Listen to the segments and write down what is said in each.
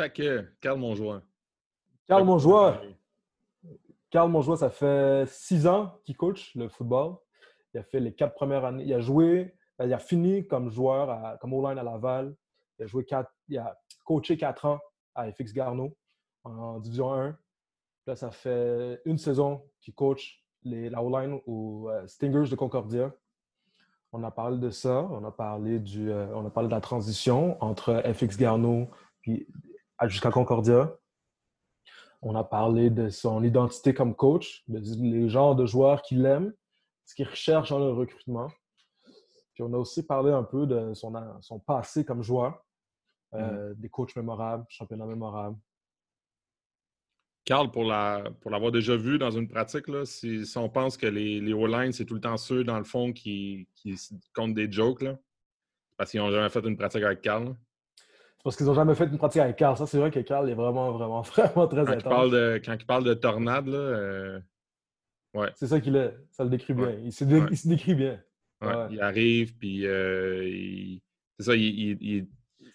Fait que, Carl Monjoie. Carl Monjoie. Carl Monjoie, ça fait six ans qu'il coach le football. Il a fait les quatre premières années. Il a joué, ben, il a fini comme joueur, comme O-line à Laval. Il a, joué quatre, il a coaché quatre ans à FX Garneau en Division 1. Là, ça fait une saison qu'il coach les, la O-line aux euh, Stingers de Concordia. On a parlé de ça, on a parlé, du, euh, on a parlé de la transition entre FX Garneau jusqu'à Concordia? On a parlé de son identité comme coach, de les genres de joueurs qu'il aime, ce qu'il recherche dans le recrutement. Puis on a aussi parlé un peu de son, son passé comme joueur, euh, mm-hmm. des coachs mémorables, championnats mémorables. Carl, pour l'avoir pour déjà vu dans une pratique, là, si, on pense que les, les O-line, c'est tout le temps ceux, dans le fond, qui, qui comptent des jokes, là, parce qu'ils n'ont jamais fait une pratique avec Carl. Parce qu'ils n'ont jamais fait une pratique avec Carl. Ça, c'est vrai que Carl est vraiment, vraiment, vraiment très quand intense. Il parle de, quand il parle de tornade, là, euh, ouais. C'est ça qu'il est. Ça le décrit bien. Il, se décrit bien. Il arrive, puis euh, c'est ça, il,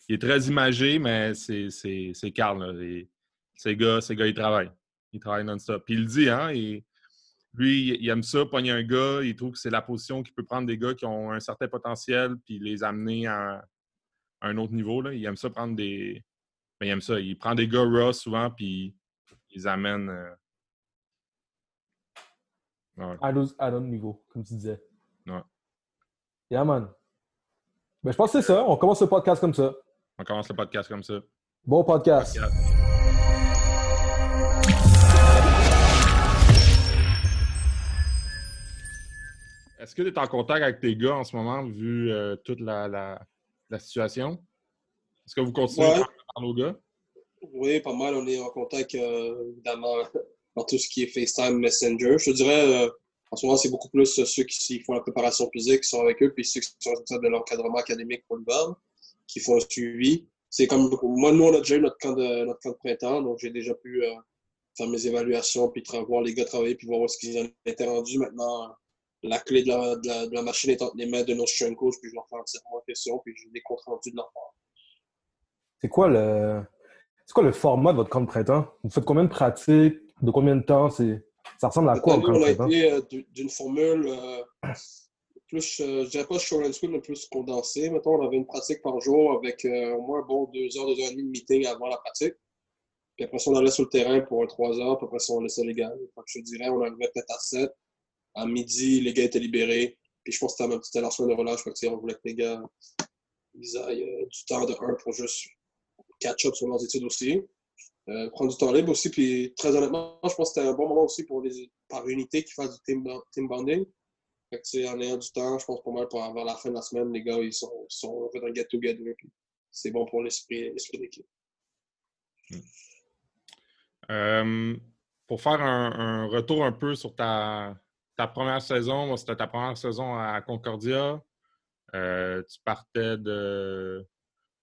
est très imagé, mais c'est Carl. Là. Ces gars, ces gars, ils travaillent. Ils travaillent non-stop. Puis il le dit, hein? lui, il aime ça, pogner un gars. Il trouve que c'est la position qui peut prendre des gars qui ont un certain potentiel puis les amener à, un autre niveau. Là. Il aime ça prendre des. Ben, il aime ça. Il prend des gars raw souvent puis il les amène. Euh, à, un autre niveau, comme tu disais. Ouais. Yeah, man. Ben, je pense que c'est ça. On commence le podcast comme ça. On commence le podcast comme ça. Bon podcast. Est-ce que tu es en contact avec tes gars en ce moment, vu euh, toute la, la, situation? Est-ce que vous continuez à parler aux gars? Oui, pas mal. On est en contact, euh, évidemment, dans tout ce qui est FaceTime, Messenger. Je dirais, euh, en ce moment, c'est beaucoup plus ceux qui font la préparation physique qui sont avec eux, puis ceux qui sont responsables de l'encadrement académique pour le verbe, qui font un suivi. C'est comme, moi, nous, on a déjà eu notre camp de, notre camp de printemps, donc j'ai déjà pu faire mes évaluations, puis voir les gars travailler, puis voir où est-ce qu'ils en étaient rendus maintenant la clé de la, de la, machine est entre les mains de nos strength coach, puis je leur fais entièrement question, puis je les compte rendus de leur part. C'est quoi le c'est quoi le format de votre camp de printemps? Vous faites combien de pratiques? De combien de temps? Ça ressemble à quoi, au camp de printemps? On a été euh, d'une formule euh, plus, euh, je dirais pas short and sweet, mais plus condensée. Mettons, on avait une pratique par jour avec au moins bon deux heures, deux heures et demie de meeting avant la pratique. Puis après ça, on allait sur le terrain pour trois heures, puis après ça, on laissait les gars. je dirais, on arrivait peut-être à sept à midi, les gars étaient libérés. Puis je pense que c'était leur semaine de relâche. Fait on voulait que les gars ils aillent euh, du temps de un pour juste catch-up sur leurs études aussi. Euh, prendre du temps libre aussi. Puis très honnêtement, je pense que c'était un bon moment aussi pour les par unité qui fassent du team, team bonding. Fait que, en ayant du temps, je pense pour moi, pour avoir la fin de la semaine, les gars, ils sont, sont fait un get-together. C'est bon pour l'esprit d'équipe. Hmm. Euh, pour faire un, retour un peu sur ta, ta première saison, c'était ta première saison à Concordia. Euh, tu partais de,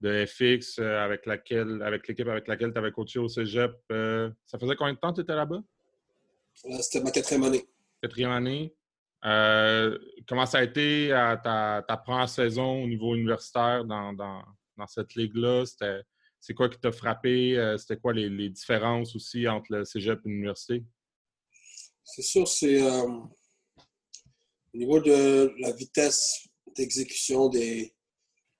de FX euh, avec laquelle avec l'équipe avec laquelle tu avais coaché au Cégep. Euh, ça faisait combien de temps que tu étais là-bas? C'était ma quatrième année. Quatrième année. comment ça a été ta, ta, première saison au niveau universitaire dans, dans, dans cette ligue-là? C'est quoi qui t'a frappé? C'était quoi les, les, différences aussi entre le Cégep et l'université? C'est sûr, c'est au niveau de la vitesse d'exécution des,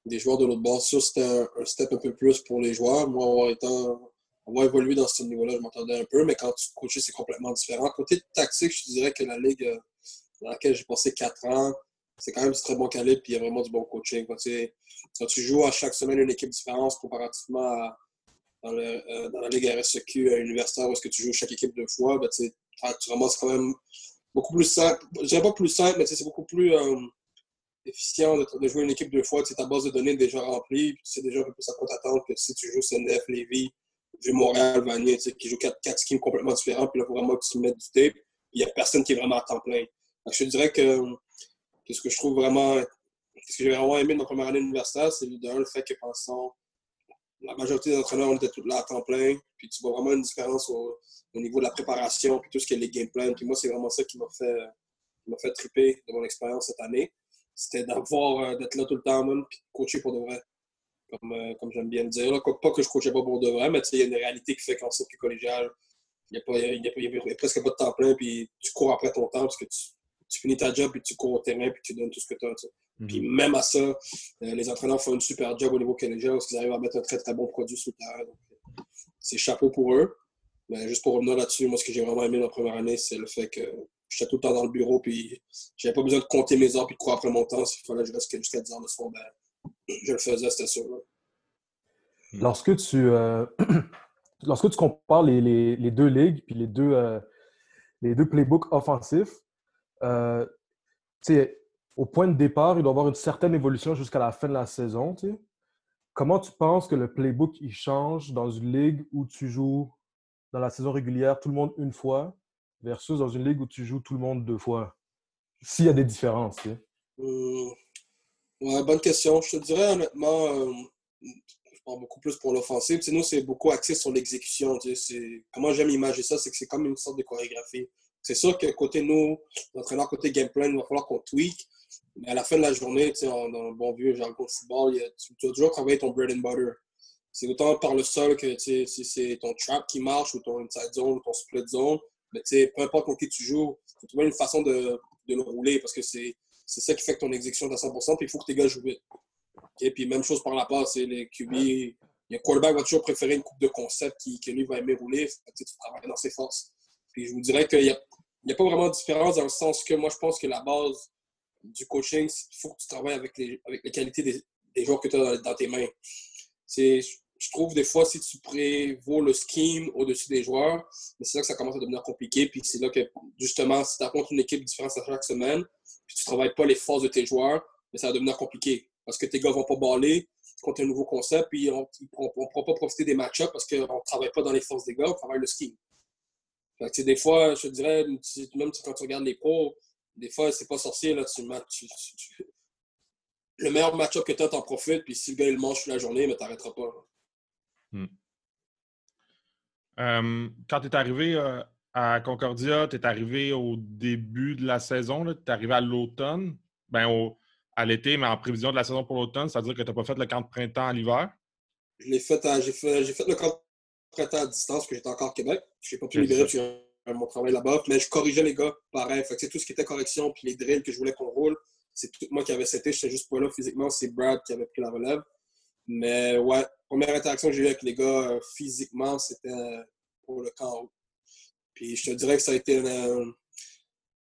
des joueurs de l'autre bord, ça, c'était un, step un peu plus pour les joueurs. Moi, étant, on va évoluer dans ce niveau-là, je m'entendais un peu, mais quand tu coaches, c'est complètement différent. Côté tactique, je dirais que la ligue euh, dans laquelle j'ai passé quatre ans, c'est quand même du très bon calibre, puis il y a vraiment du bon coaching. Quand tu, joues à chaque semaine une équipe différente comparativement à, dans, euh, la ligue RSEQ universitaire où est-ce que tu joues chaque équipe deux fois, ben, tu ramasses quand même beaucoup plus simple. Je dirais pas plus simple, mais c'est beaucoup plus euh, efficient de, jouer une équipe deux fois. Ta base de données est déjà remplie, puis tu sais déjà un peu plus à quoi t'attendre que si tu joues CNF, Lévis, Vieux Montréal, Vanier, qui joue quatre, quatre schemes complètement différents, puis là, faut vraiment que tu mettes du tape. Il n'y a personne qui est vraiment à temps plein. Donc, je dirais que, ce que je trouve vraiment, ce que j'ai vraiment aimé dans ma première année universitaire, c'est le fait que pensant la majorité des entraîneurs, on était tous là à temps plein. Puis tu vois vraiment une différence au, niveau de la préparation, puis tout ce qui est les game plans. Puis moi, c'est vraiment ça qui m'a fait, fait triper de mon expérience cette année. C'était d'avoir, euh, d'être là tout le temps même, puis de coacher pour de vrai. comme, euh, comme j'aime bien le dire. Pas que je ne coachais pas pour de vrai, mais il y a une réalité qui fait qu'en plus collégial, il n'y a, a, presque pas de temps plein, puis tu cours après ton temps parce que tu, tu finis ta job, puis tu cours au terrain, puis tu donnes tout ce que tu as. Mhm. Puis même à ça, euh, les entraîneurs font une super job au niveau collégial parce qu'ils arrivent à mettre un très très bon produit le terrain. C'est chapeau pour eux. Mais juste pour revenir là-dessus, moi, ce que j'ai vraiment aimé dans la première année, c'est le fait que j'étais tout le temps dans le bureau, puis j'avais pas besoin de compter mes heures puis de courir après mon temps. S'il fallait que je reste jusqu'à 10 heures le soir, ben, je le faisais, c'était sûr. Lorsque tu, euh, lorsque tu compares les, les, les, deux ligues puis les deux, euh, les deux playbooks offensifs, euh, au point de départ, il doit y avoir une certaine évolution jusqu'à la fin de la saison. Comment tu penses que le playbook il change dans une ligue où tu joues dans la saison régulière tout le monde une fois versus dans une ligue où tu joues tout le monde deux fois? S'il y a des différences. Euh, bonne question. Je te dirais honnêtement, euh, je parle beaucoup plus pour l'offensive. Nous, c'est beaucoup axé sur l'exécution. Comment j'aime imaginer ça, c'est que c'est comme une sorte de chorégraphie. C'est sûr que côté nous, l'entraîneur côté game plan, il va falloir qu'on tweak. Mais à la fin de la journée, dans le bon vieux jargon de football, tu, dois toujours travailler ton bread and butter. C'est autant par le sol que si c'est ton trap qui marche ou ton inside zone ou ton split zone. Mais peu importe contre qui tu joues, tu faut une façon de, de le rouler parce que c'est ça qui fait que ton exécution est à 100%. Puis il faut que tes gars jouent vite. Puis même chose par la passe, les QB, le quarterback va toujours préférer une coupe de concept qui, lui va aimer rouler. tu travailles dans ses forces. Puis je vous dirais qu'il n'y a, a, pas vraiment de différence dans le sens que moi, je pense que la base du coaching, il faut que tu travailles avec les, avec des, des joueurs que tu as dans, tes mains. Je trouve des fois, si tu prévaux le scheme au-dessus des joueurs, c'est là que ça commence à devenir compliqué. Puis c'est là que, justement, si tu affrontes une équipe différente chaque semaine, puis tu ne travailles pas les forces de tes joueurs, mais ça va devenir compliqué. Parce que tes gars ne vont pas baller contre un nouveau concept, puis on ne pourra pas profiter des match-ups parce qu'on ne travaille pas dans les forces des gars, on travaille le scheme. Des fois, je te dirais, même quand tu regardes les pros, des fois, c'est pas sorcier. Là, tu, Le meilleur match-up que tu as, t'en profites, puis si le gars il mange toute la journée, mais t'arrêteras pas. Hmm. Euh, quand tu es arrivé euh, à Concordia, tu es arrivé au début de la saison, tu es arrivé à l'automne, ben à l'été, mais en prévision de la saison pour l'automne, c'est-à-dire que tu n'as pas fait le camp de printemps à l'hiver? Je l'ai fait, j'ai fait, fait, le camp printemps à distance, que j'étais encore au Québec. Je n'ai pas pu libérer mon travail là-bas. Mais je corrigeais les gars pareil. Fait que, tout ce qui était correction puis les drills que je voulais qu'on roule, c'est tout moi qui avais seté. Je n'étais juste pas là physiquement. C'est Brad qui avait pris la relève. Mais ouais, première interaction que j'ai eue avec les gars euh, physiquement, c'était pour le camp Puis je te dirais que ça a été une.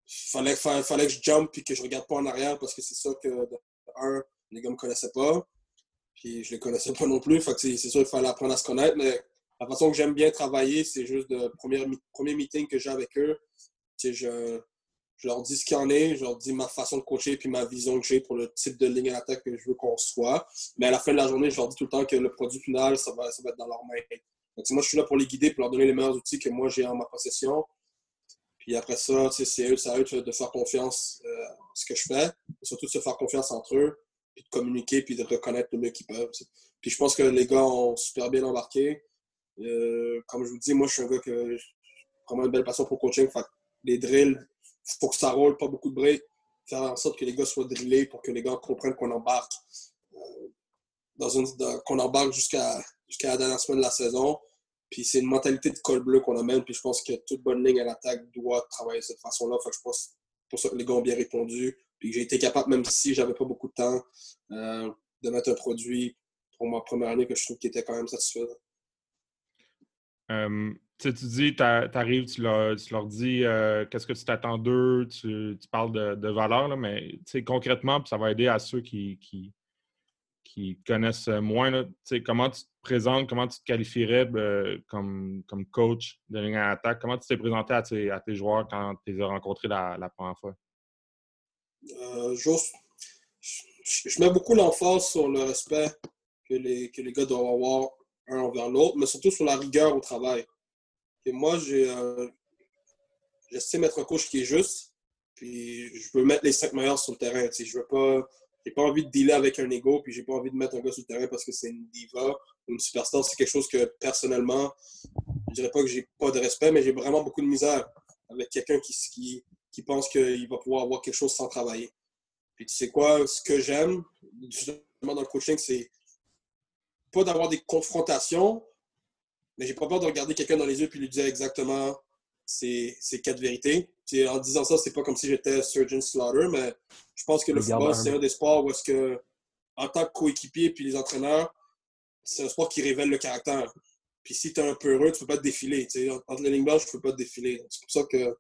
fallait, fallait, que je jump puis que je regarde pas en arrière parce que c'est ça que, de un, les gars me connaissaient pas. Puis je les connaissais pas non plus. Fait que c'est sûr qu'il fallait apprendre à se connaître. Mais la façon que j'aime bien travailler, c'est juste le premier, premier meeting que j'ai avec eux. Je, je leur dis ce qu'il y en est, je leur dis ma façon de coacher puis ma vision que j'ai pour le type de ligne à que je veux qu'on soit. Mais à la fin de la journée, je leur dis tout le temps que le produit final, ça va, ça va être dans leurs mains. Donc, moi, je suis là pour les guider, pour leur donner les meilleurs outils que moi j'ai en ma possession. Puis après ça, c'est eux, à eux de faire confiance euh, ce que je fais. Et surtout de se faire confiance entre eux, puis de communiquer, puis de reconnaître le mieux qu'ils peuvent. Puis je pense que les gars ont super bien embarqué. Euh, comme je vous dis, moi, je suis un gars qui a vraiment une belle passion pour le coaching. les drills, il faut que ça roule, pas beaucoup de break. Faire en sorte que les gars soient drillés pour que les gars comprennent qu'on embarque euh, qu'on embarque jusqu'à jusqu'à la dernière semaine de la saison. Puis c'est une mentalité de col bleu qu'on amène. Puis je pense que toute bonne ligne à l'attaque doit travailler de cette façon-là. Fait je pense pour ça que les gars ont bien répondu. Puis j'ai été capable, même si j'avais pas beaucoup de temps, euh, de mettre un produit pour ma première année que je trouve qui était quand même satisfaisant. Euh, tu dis, tu arrives, tu leur, dis euh, qu'est-ce que tu t'attends d'eux, tu, parles de, de valeur, là, mais concrètement, ça va aider à ceux qui, connaissent moins. Là, comment tu te présentes, comment tu te qualifierais euh, comme, coach de ligne à attaque? Comment tu t'es présenté à tes, à tes joueurs quand tu les as rencontrés la, première fois? juste, je, mets beaucoup l'emphase sur le respect que les gars doivent avoir un envers l'autre, mais surtout sur la rigueur au travail. Et moi, j'ai, euh, j'essaie de mettre un coach qui est juste, puis je veux mettre les cinq meilleurs sur le terrain. Je veux pas, j'ai pas envie de dealer avec un ego, puis j'ai pas envie de mettre un gars sur le terrain parce que c'est une diva ou une superstar. C'est quelque chose que personnellement, je dirais pas que j'ai pas de respect, mais j'ai vraiment beaucoup de misère avec quelqu'un qui pense qu'il va pouvoir avoir quelque chose sans travailler. Puis tu sais quoi, ce que j'aime, justement dans le coaching, c'est pas d'avoir des confrontations, mais j'ai pas peur de regarder quelqu'un dans les yeux puis lui dire exactement ces, ces quatre vérités. en disant ça, c'est pas comme si j'étais Surgeon Slaughter, mais je pense que le, football, c'est un des sports où est-ce que, en tant que coéquipier puis les entraîneurs, c'est un sport qui révèle le caractère. Puis si tu es un peu heureux, tu peux pas te défiler. Entre les lignes blanches, tu peux pas te défiler. C'est pour ça que,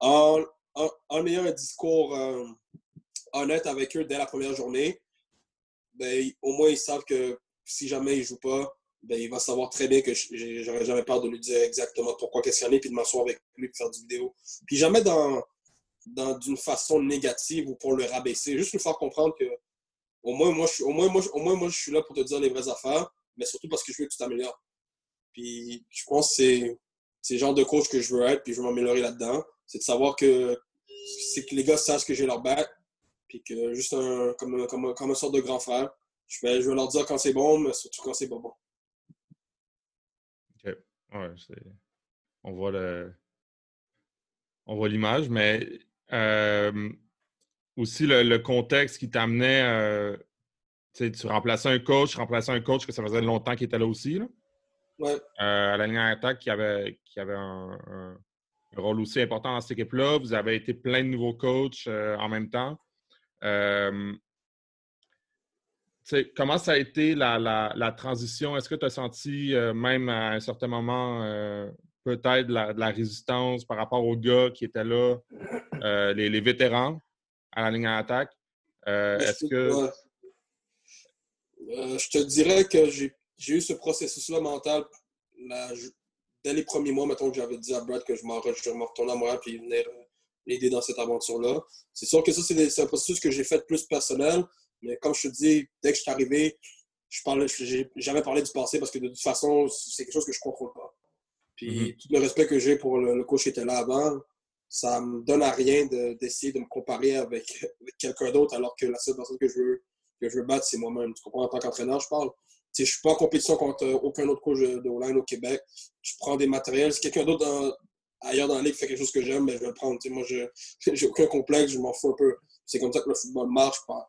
en, en, ayant un discours euh, honnête avec eux dès la première journée, ben, au moins ils savent que si jamais ils jouent pas, ben, il va savoir très bien que j'aurais jamais peur de lui dire exactement pourquoi a, puis de m'asseoir avec lui et faire du vidéo. Puis jamais dans, d'une façon négative ou pour le rabaisser, juste lui faire comprendre que au moins moi, je, je suis là pour te dire les vraies affaires, mais surtout parce que je veux que tu t'améliores. Puis je pense que c'est, le genre de coach que je veux être, puis je veux m'améliorer là-dedans. C'est de savoir que c'est que les gars sachent que j'ai leur bac, puis que juste un, comme, comme, comme une sorte de grand frère, je vais, je vais leur dire quand c'est bon, mais surtout quand c'est pas bon. OK. Ouais, on voit le. On voit l'image, mais euh, aussi le, contexte qui t'amenait. Euh, tu remplaçais un coach, tu remplaçais un coach que ça faisait longtemps qu'il était là aussi. Là. Ouais. Euh, à la ligne d'attaque qui avait, qui avait un, rôle aussi important dans cette équipe-là. Vous avez été plein de nouveaux coachs en même temps. Comment ça a été la, transition? Est-ce que tu as senti, euh, même à un certain moment, euh, peut-être de la, résistance par rapport aux gars qui étaient là, euh, les, vétérans à la ligne d'attaque? Est-ce que. je te dirais que j'ai eu ce processus-là mental dès les premiers mois, mettons que j'avais dit à Brad que je m'en retournais à Montréal et il venait l'aider dans cette aventure-là. C'est sûr que ça, c'est un processus que j'ai fait plus personnel, mais comme je te dis, dès que je suis arrivé, je parlais, jamais parlé du passé parce que de toute façon, c'est quelque chose que je ne contrôle pas. Puis mm-hmm. tout le respect que j'ai pour le, coach qui était là avant, ça me donne à rien d'essayer de, me comparer avec, quelqu'un d'autre alors que la seule personne que je veux, que je veux battre, c'est moi-même. Tu comprends? En tant qu'entraîneur, je parle. je ne suis pas en compétition contre aucun autre coach de line au Québec. Je prends des matériels. Si quelqu'un d'autre ailleurs dans la ligue fait quelque chose que j'aime, ben, je vais le prendre. moi, je n'ai aucun complexe, je m'en fous un peu. C'est comme ça que le football marche pas,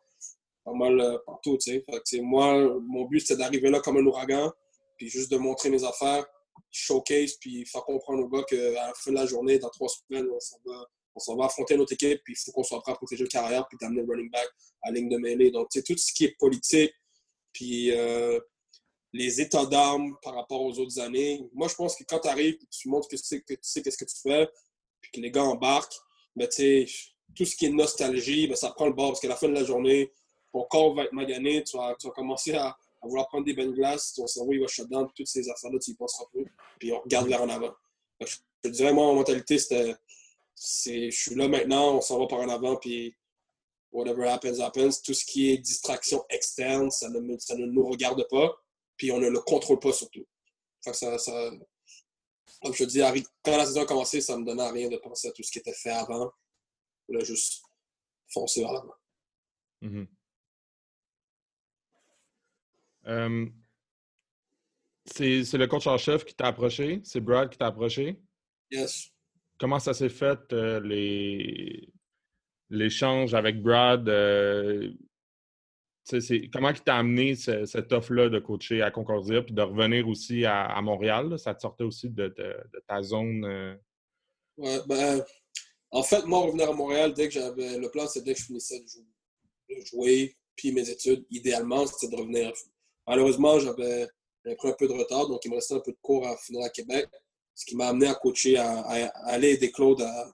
pas mal euh, partout. Fait que, moi, mon but, c'est d'arriver là comme un ouragan, puis juste de montrer mes affaires, showcase, puis faire comprendre aux gars qu'à la fin de la journée, dans trois semaines, on s'en va, affronter notre équipe, puis il faut qu'on soit prêt à protéger le carrière, puis d'amener le running back à la ligne de mêlée. Donc, tout ce qui est politique, puis euh, les états d'âme par rapport aux autres années. Moi, je pense que quand tu arrives, tu montres que tu sais, que tu sais qu'est-ce que tu fais, puis que les gars embarquent, ben, tout ce qui est nostalgie, ben, ça prend le bord parce qu'à la fin de la journée, ton corps va être magané, tu vas, tu vas commencer à, vouloir prendre des bonnes glaces, ton cerveau il va shut down, toutes ces affaires-là, tu y penseras plus, puis on regarde vers en avant. je te dirais, moi, ma mentalité, c'était je suis là maintenant, on s'en va par en avant, puis whatever happens, happens. Tout ce qui est distraction externe, ça ne, ça ne nous regarde pas puis on ne le contrôle pas surtout. ça, comme je te dis, quand la saison a commencé, ça me donnait rien de penser à tout ce qui était fait avant. Là, juste foncer vers l'avant. Mm-hmm. Euh, c'est le coach en chef qui t'a approché? C'est Brad qui t'a approché? Yes. Comment ça s'est fait, euh, l'échange avec Brad? Euh, comment il t'a amené cette offre-là de coacher à Concordia puis de revenir aussi à, Montréal? Ça te sortait aussi de, ta zone? Euh? Ouais, ben, en fait, moi, revenir à Montréal, dès que j'avais le plan, c'est dès que je finissais de jouer, puis mes études, idéalement, c'était de revenir. Malheureusement, j'avais pris un peu de retard, donc il me restait un peu de cours à finir à Québec, ce qui m'a amené à coacher, à, aller aider Claude à,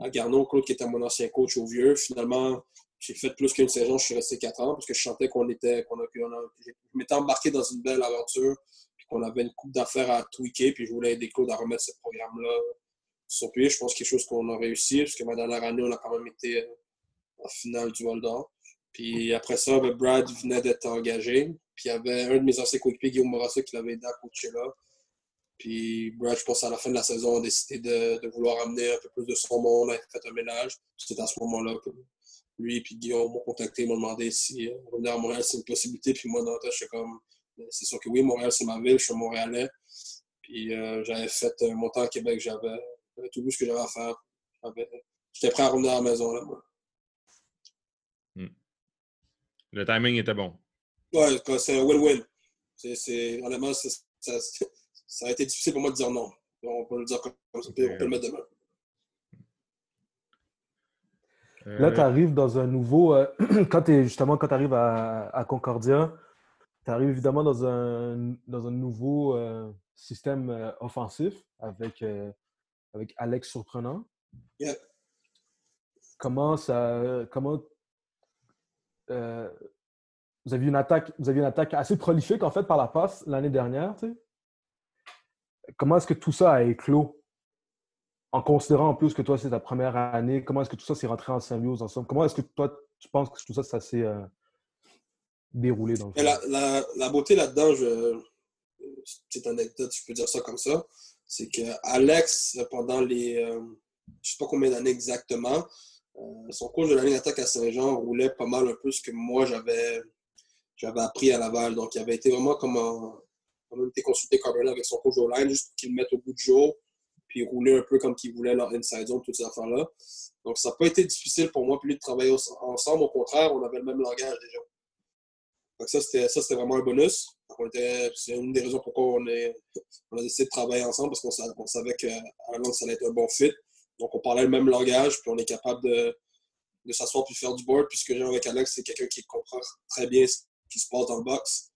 à Garneau, Claude qui était mon ancien coach au Vieux. Finalement, j'ai fait plus qu'une saison, je suis resté quatre ans parce que je sentais qu'on était, qu'on a, je m'étais embarqué dans une belle aventure, puis qu'on avait une coupe d'affaires à tweaker, puis je voulais aider Claude à remettre ce programme-là sur pied. Je pense que quelque chose qu'on a réussi, parce que ma dernière année, on a quand même été euh, en finale du Val d'Or. Puis après ça, ben, Brad venait d'être engagé. Puis il y avait un de mes anciens coéquipiers, Guillaume Morassa, qui l'avait aidé à coacher là. Puis Brad, je pense, à la fin de la saison, a décidé de, vouloir amener un peu plus de son monde, a fait un ménage. C'était à ce moment-là que lui et Guillaume m'ont contacté, m'ont demandé si euh, revenir à Montréal, c'est une possibilité. Puis moi, dans je suis comme, ben, c'est sûr que oui, Montréal, c'est ma ville, je suis Montréalais. Puis euh, j'avais fait mon temps à Québec, j'avais tout ce que j'avais à faire. J'étais prêt à revenir à la maison, là, moi. Hmm. Le timing était bon. Ouais, c'est un win-win. C'est, honnêtement, ça, ça, a été difficile pour moi de dire non. On peut le dire comme ça, on peut le mettre demain. Là, tu arrives dans un nouveau. Euh, quand es, justement, quand tu arrives à, Concordia, tu arrives évidemment dans un, dans un nouveau euh, système euh, offensif avec, avec Alex Surprenant. Yeah. Comment ça. Comment. Vous avez une attaque, vous avez une attaque assez prolifique en fait par la passe l'année dernière. Comment est-ce que tout ça a éclos? En considérant en plus que toi, c'est ta première année, comment est-ce que tout ça s'est rentré en symbiose ensemble? Comment est-ce que toi, tu penses que tout ça, s'est euh, déroulé la, beauté là-dedans, je... petite anecdote, je peux dire ça comme ça, c'est que Alex, pendant les, euh, je sais pas combien d'années exactement, euh, son coach de l'année d'attaque à Saint-Jean roulait pas mal un peu ce que moi j'avais j'avais appris à Laval. Donc, il avait été vraiment comme un, comme été consulté avec son coach au line, juste pour qu'il le mette au bout du jour puis rouler un peu comme qu'ils voulaient leur inside zone, toutes ces affaires-là. Donc, ça n'a pas été difficile pour moi plus de travailler ensemble. Au contraire, on avait le même langage déjà. Donc, ça, c'était vraiment un bonus. C'est une des raisons pourquoi on, a décidé de travailler ensemble, parce qu'on savait qu'à la ça allait être un bon fit. Donc, on parlait le même langage, puis on est capable de, de s'asseoir puis faire du board. Puis ce avec Alex, c'est quelqu'un qui comprend très bien ce qui se passe dans le box.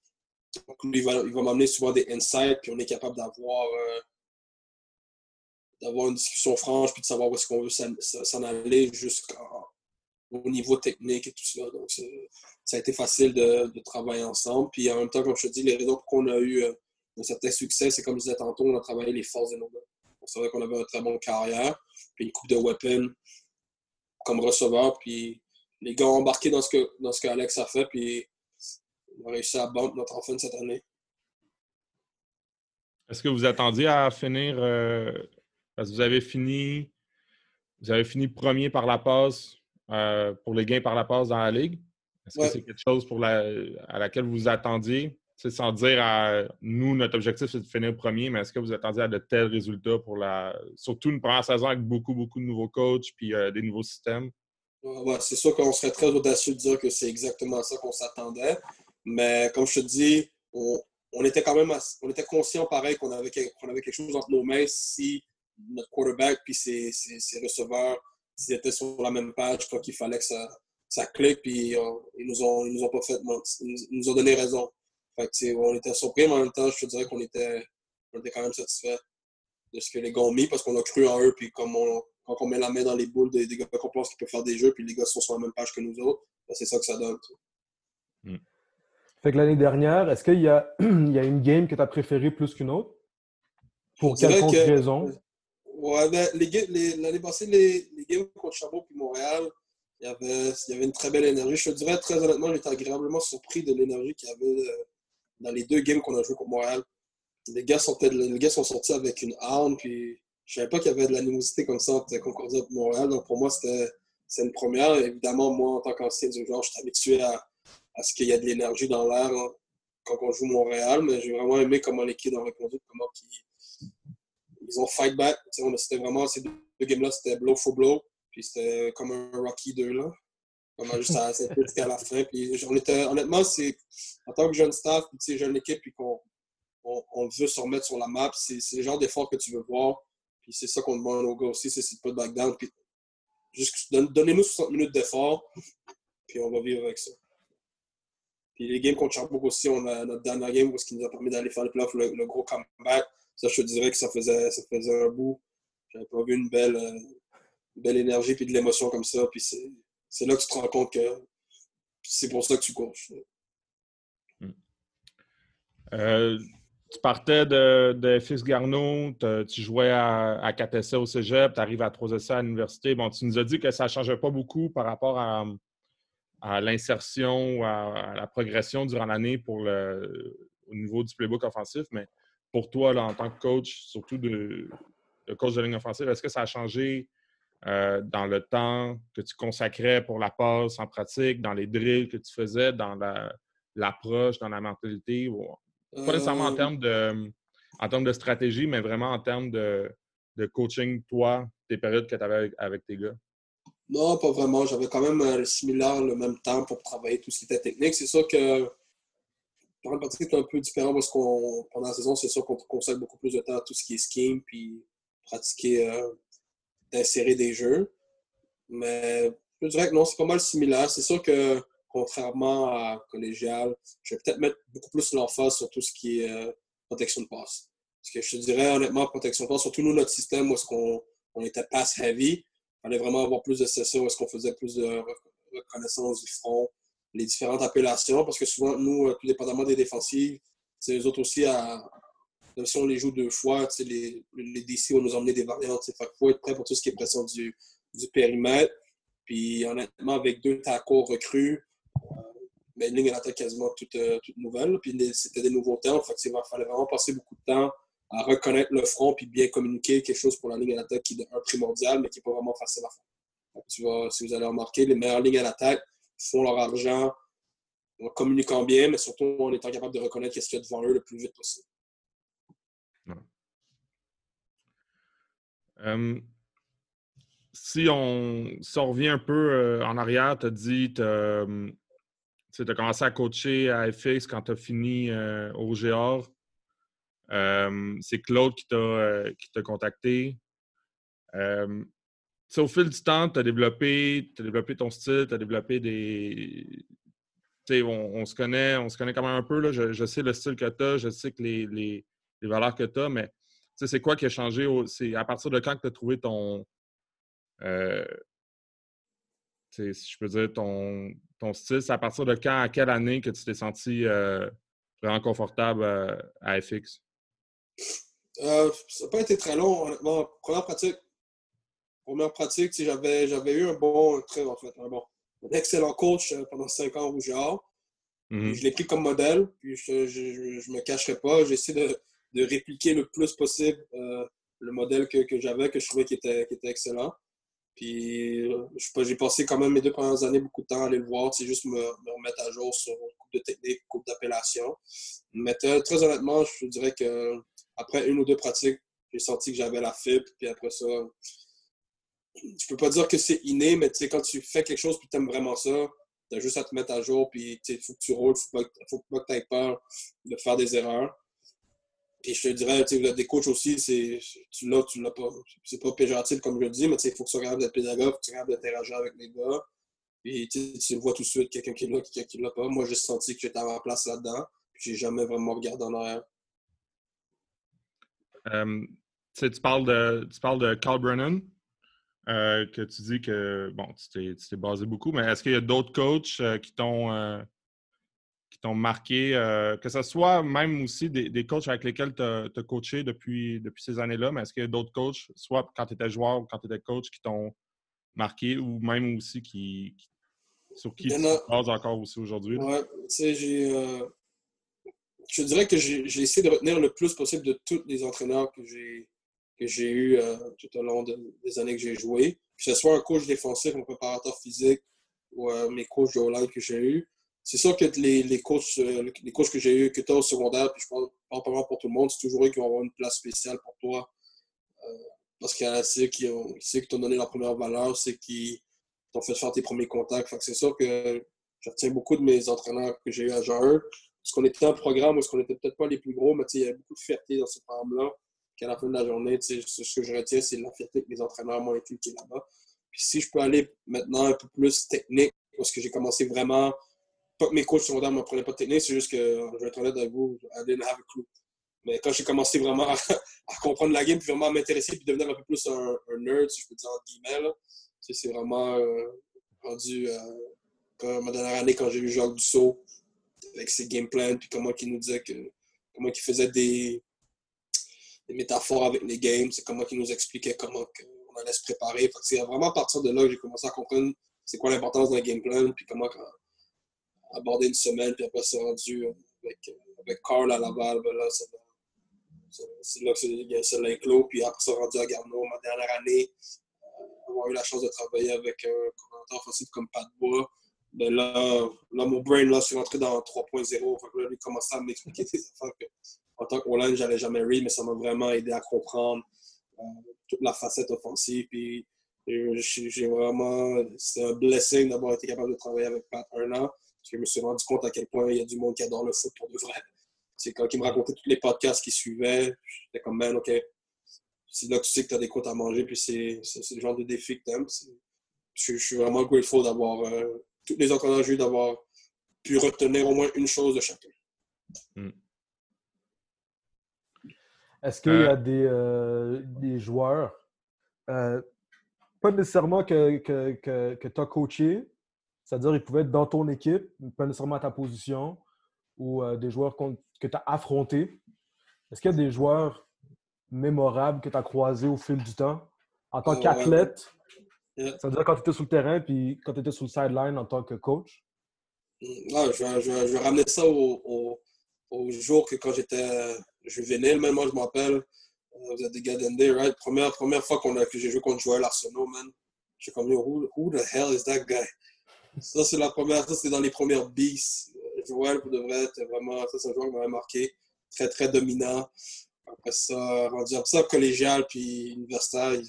Donc, lui, il va, m'amener souvent des insights, puis on est capable d'avoir euh, d'avoir une discussion franche puis de savoir où est-ce qu'on veut s'en aller jusqu'au niveau technique et tout ça. Donc, ça a été facile de, de, travailler ensemble. Puis en même temps, comme je te dis, les raisons pour qu'on a eu euh, un certain succès, c'est comme je disais tantôt, on a travaillé les forces de nos gars. On savait qu'on avait une très bonne carrière, puis une coupe de weapons comme receveur. Puis les gars ont embarqué dans ce que, dans ce qu'Alex a fait, puis on a réussi à bump notre enfant cette année. Est-ce que vous attendiez à finir euh, parce que vous avez fini, vous avez fini premier par la passe euh, pour les gains par la passe dans la Ligue? Est-ce que c'est quelque chose pour la, à laquelle vous attendiez? C'est sans dire à nous, notre objectif, c'est de finir premier, mais est-ce que vous attendiez à de tels résultats pour la. Surtout une première saison avec beaucoup, beaucoup de nouveaux coachs puis euh, des nouveaux systèmes? Ouais, c'est sûr qu'on serait très audacieux de dire que c'est exactement ça qu'on s'attendait. Mais comme je te dis, on, était quand même on était conscient pareil qu'on avait, avait quelque chose entre nos mains si notre quarterback puis ses, receveurs, ils étaient sur la même page, crois qu'il fallait que ça, ça clique, puis euh, ils, nous ont, ils nous ont pas fait, ils, nous ont donné raison. Fait on était surpris, mais en même temps, je te dirais qu'on était, on était quand même satisfait de ce que les gars ont mis, parce qu'on a cru en eux, puis comme on, quand on met la main dans les boules des, des gars qu'on pense qu'ils peuvent faire des jeux, puis les gars sont sur la même page que nous autres, ben, c'est ça que ça donne. Hmm. Fait que l'année dernière, est-ce qu'il y a, il y a une game que tu as préférée plus qu'une autre? Pour quelle raison? Ouais, ben, l'année passée, les, les games contre Chabot et Montréal, il y, avait, il y avait une très belle énergie. Je te dirais, très honnêtement, j'étais agréablement surpris de l'énergie qu'il y avait euh, dans les deux games qu'on a joué contre Montréal. Les gars, sont, les sortis avec une arme, puis je savais pas qu'il y avait de l'animosité comme ça entre Concordia et Montréal. Donc pour moi, c'était une première. Évidemment, moi, en tant qu'ancien du genre, je suis habitué à, à ce qu'il y a de l'énergie dans l'air hein, quand on joue Montréal, mais j'ai vraiment aimé comment l'équipe a répondu, comment ils ont fight back. C'était vraiment ces deux, games-là, c'était blow for blow. Puis c'était comme un Rocky 2 là. Comme juste à, la fin. Puis on était, honnêtement, c'est en tant que jeune staff, puis jeune équipe, puis qu'on on, veut se remettre sur la map, c'est le genre d'effort que tu veux voir. Puis c'est ça qu'on demande aux gars aussi, c'est pas de back down. Donnez-nous 60 minutes d'effort, puis on va vivre avec ça. Puis les games contre Sherbrooke aussi, on a notre dernière game parce qu'il nous a permis d'aller faire le playoff, le, gros comeback. Ça, je te dirais que ça faisait, ça faisait un bout. J'avais pas vu une belle, euh, belle énergie puis de l'émotion comme ça. Puis c'est là que tu te rends compte que c'est pour ça que tu coaches. Hmm. Euh, tu partais de, de Garneau, tu jouais à, à 4 essais au cégep, tu arrives à 3 essais à l'université. Bon, tu nous as dit que ça ne changeait pas beaucoup par rapport à, à l'insertion ou à, la progression durant l'année pour le, au niveau du playbook offensif, mais pour toi, là, en tant que coach, surtout de, coach de ligne offensive, est-ce que ça a changé euh, dans le temps que tu consacrais pour la passe en pratique, dans les drills que tu faisais, dans l'approche, dans la mentalité? Pas nécessairement en euh, termes, de, en termes de stratégie, mais vraiment en termes de, coaching, toi, tes périodes que tu avais avec, tes gars? Non, pas vraiment. J'avais quand même euh, similaire le même temps pour travailler tout ce qui était technique. C'est sûr que Par partie c'est un peu différent parce qu'on pendant la saison, c'est sûr qu'on consacre beaucoup plus de temps à tout ce qui est scheme puis pratiquer, euh, d'insérer des jeux. Mais je dirais que non, c'est pas mal similaire. C'est sûr que contrairement à collégial, je vais peut-être mettre beaucoup plus l'emphase sur tout ce qui est euh, protection de passe. Parce que je te dirais honnêtement, protection de passe, surtout nous, notre système où est-ce qu'on on était pass heavy, il fallait vraiment avoir plus de sessions où est-ce qu'on faisait plus de reconnaissance du front, les différentes appellations, parce que souvent, nous, euh, tout dépendamment des défensives, c'est eux autres aussi à. Si on les joue deux fois, les, DC vont nous emmener des variantes. Il faut être prêt pour tout ce qui est pression du, du périmètre. Puis honnêtement, avec deux tacos recrues, euh, mais une ligne à quasiment toute, euh, toute nouvelle. Puis c'était des nouveaux. Fait il fallait vraiment passer beaucoup de temps à reconnaître le front puis bien communiquer quelque chose pour la ligne à l'attaque qui est un primordial, mais qui n'est pas vraiment facile à faire. Tu vas, si vous allez remarquer, les meilleures lignes à l'attaque font leur argent en communiquant bien, mais surtout en étant capable de reconnaître ce qu'il y a devant eux le plus vite possible. Euh, si, on, si on revient un peu euh, en arrière, tu as dit tu as, commencé à coacher à FX quand tu as fini euh, au GR. C'est Claude qui t'a contacté. au fil du temps, tu as, développé, as développé ton style, tu as développé des, on, se connaît, on se connaît quand même un peu. Là. Je, sais le style que tu as, je sais que les, les, valeurs que tu as, mais c'est quoi qui a changé? C'est à partir de quand tu as trouvé ton. Euh, si je peux dire ton, ton style, c'est à partir de quand, à quelle année que tu t'es senti euh, vraiment confortable euh, à FX? ça n'a pas été très long, honnêtement. Première pratique, première pratique, j'avais, j'avais eu un bon, très, en fait, un bon, un excellent coach pendant cinq ans au Rougeard. Mhm. Je l'ai pris comme modèle, puis je ne me cacherai pas. J'essaie de, de, répliquer le plus possible euh, le modèle que, que j'avais, que je trouvais qui était, qui était excellent. Puis j'ai passé quand même mes deux premières années beaucoup de temps à aller le voir, c'est juste me, me, remettre à jour sur coupe de technique, coupe d'appellation. Mais très honnêtement, je dirais que après une ou deux pratiques, j'ai senti que j'avais la fibre, puis après ça, je peux pas dire que c'est inné, mais quand tu fais quelque chose et tu aimes vraiment ça, tu as juste à te mettre à jour, puis il faut que tu roules, il faut, faut pas que tu aies peur de faire des erreurs. Et je te dirais, des coachs aussi, tu l'as, tu l'as pas. C'est pas péjoratif comme je le dis, mais il faut que tu sois capable d'être pédagogue, tu sois capable d'interagir avec les gars. Puis tu vois tout de suite, quelqu'un qui là, quelqu'un qui l'a pas. Moi, j'ai senti que j'étais à ma place là-dedans. Puis j'ai jamais vraiment regardé en arrière. Euh, tu parles de, tu parles de Carl Brennan. Euh, que tu dis que bon, tu t'es basé beaucoup, mais est-ce qu'il y a d'autres coachs euh, qui t'ont qui t'ont marqué, que ce soit même aussi des, coachs avec lesquels tu as, coaché depuis, depuis ces années-là, mais est-ce qu'il y a d'autres coachs, soit quand tu étais joueur ou quand tu étais coach, qui t'ont marqué ou même aussi qui, sur qui tu te bases encore aussi aujourd'hui? Oui, tu sais, j'ai. je dirais que j'ai essayé de retenir le plus possible de tous les entraîneurs que j'ai que j'ai eu euh, tout au long des années que j'ai joué. Que ce soit un coach défensif, un préparateur physique ou euh, mes coachs de Hollande que j'ai eu. C'est sûr que les, les, coachs, euh, les coachs que j'ai eu, que tu as au secondaire, puis je parle pas vraiment pour tout le monde, c'est toujours eux qui vont avoir une place spéciale pour toi. parce qu'il y en a ceux qui t'ont donné la première valeur, c'est qui t'ont fait faire tes premiers contacts. c'est sûr que je retiens beaucoup de mes entraîneurs que j'ai eu à Jean 1. Parce qu'on était un programme où on n'était peut-être pas les plus gros, mais il y avait beaucoup de fierté dans ce programme-là qu'à la fin de la journée, ce que je retiens, c'est la fierté que les entraîneurs m'ont inculqué là-bas. Puis si je peux aller maintenant un peu plus technique, parce que j'ai commencé vraiment, pas que mes coachs secondaires ne m'apprenaient pas de technique, c'est juste que, je vais être honnête avec vous, I didn't have a clue. Mais quand j'ai commencé vraiment à, comprendre la game, puis vraiment à m'intéresser, puis devenir un peu plus un, nerd, si je peux dire en guillemets, c'est vraiment euh, rendu euh, ma dernière année quand j'ai vu Jacques Dussault avec ses game plans, puis comment il nous disait que comment il faisait des, métaphores avec les games, c'est comment ils nous expliquaient comment on allait se préparer. C'est vraiment à partir de là que j'ai commencé à comprendre c'est quoi l'importance d'un game plan, puis comment aborder une semaine, puis après c'est rendu avec, avec Carl à Laval, ben là, c'est là que c'est l'inclos, puis après c'est rendu à Garneau, ma dernière année, euh, avoir eu la chance de travailler avec un commentateur offensif comme Pat Bois, ben là, là, mon brain, là, c'est rentré dans 3.0. Là, lui commençait à m'expliquer des affaires en tant qu'O-line, j'allais jamais read, mais ça m'a vraiment aidé à comprendre euh, toute la facette offensive. Puis j'ai vraiment, c'est un blessing d'avoir été capable de travailler avec Pat un an. Je me suis rendu compte à quel point il y a du monde qui adore le foot pour de vrai. C'est quand il me racontait tous les podcasts qui suivaient, j'étais comme, man, OK, c'est là que tu sais que tu as des côtes à manger, puis c'est le genre de défi que tu aimes. Je, suis vraiment grateful d'avoir, euh, tous les entraîneurs j'ai d'avoir pu retenir au moins une chose de chacun. Hmm. Est-ce qu'il y a euh. des, euh, des joueurs, pas nécessairement que, que, que, que tu as coaché, c'est-à-dire ils pouvaient être dans ton équipe, pas nécessairement à ta position, ou des joueurs que tu as affrontés? Est-ce qu'il y a des joueurs mémorable que tu as croisé au fil du temps? En tant qu'athlète? Ça veut dire quand tu étais sur le terrain puis quand tu étais sur le sideline en tant que coach? Mm, je, je, je ramener ça au, au, jour que quand j'étais juvénile, même moi je m'appelle, euh, vous êtes des gars d'ND, right? Première, première fois qu'on a, que j'ai joué contre Joël Arsenault, man. J'ai comme, who, who the hell is that guy? Ça, c'est la première, ça, c'est dans les premières beasts. Joël, pour de vrai, vraiment, ça, c'est un joueur qui m'avait marqué. Très, très dominant. Après ça, rendu ça, collégial puis universitaire,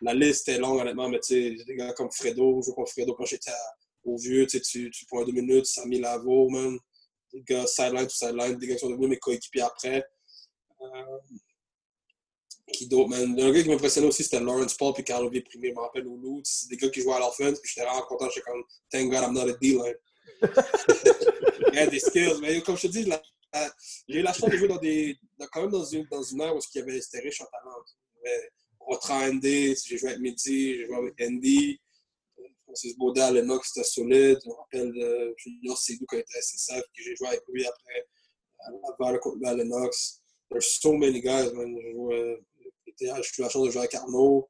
la liste est longue, honnêtement, mais tu sais, des gars comme Fredo, je contre Fredo quand j'étais au vieux, tu, sais, tu prends deux minutes, Samy Lavo, man. Des gars sideline to sideline, des gars qui sont devenus mes coéquipiers après. Euh, qui d'autre, man? Un gars qui m'impressionnait aussi, c'était Lawrence Paul puis Carlo Primé, je me rappelle au Loot. C'est des gars qui jouaient à l'offense, puis j'étais vraiment content, j'étais comme, thank God I'm not a D-line. Il y a des skills, mais comme je te dis, j'ai eu la chance de jouer dans des, quand même dans une, dans une ère où il y avait, c'était riche en talent. Rotra Andy, j'ai joué avec Mehdi, j'ai joué avec Andy. Francis Baudet Lennox, c'était solide. Je me rappelle de Junior Sédou quand il était SSF, que j'ai joué avec lui après à Laval contre Lennox. There's so many guys, man. J'ai eu la chance de jouer avec Arnaud.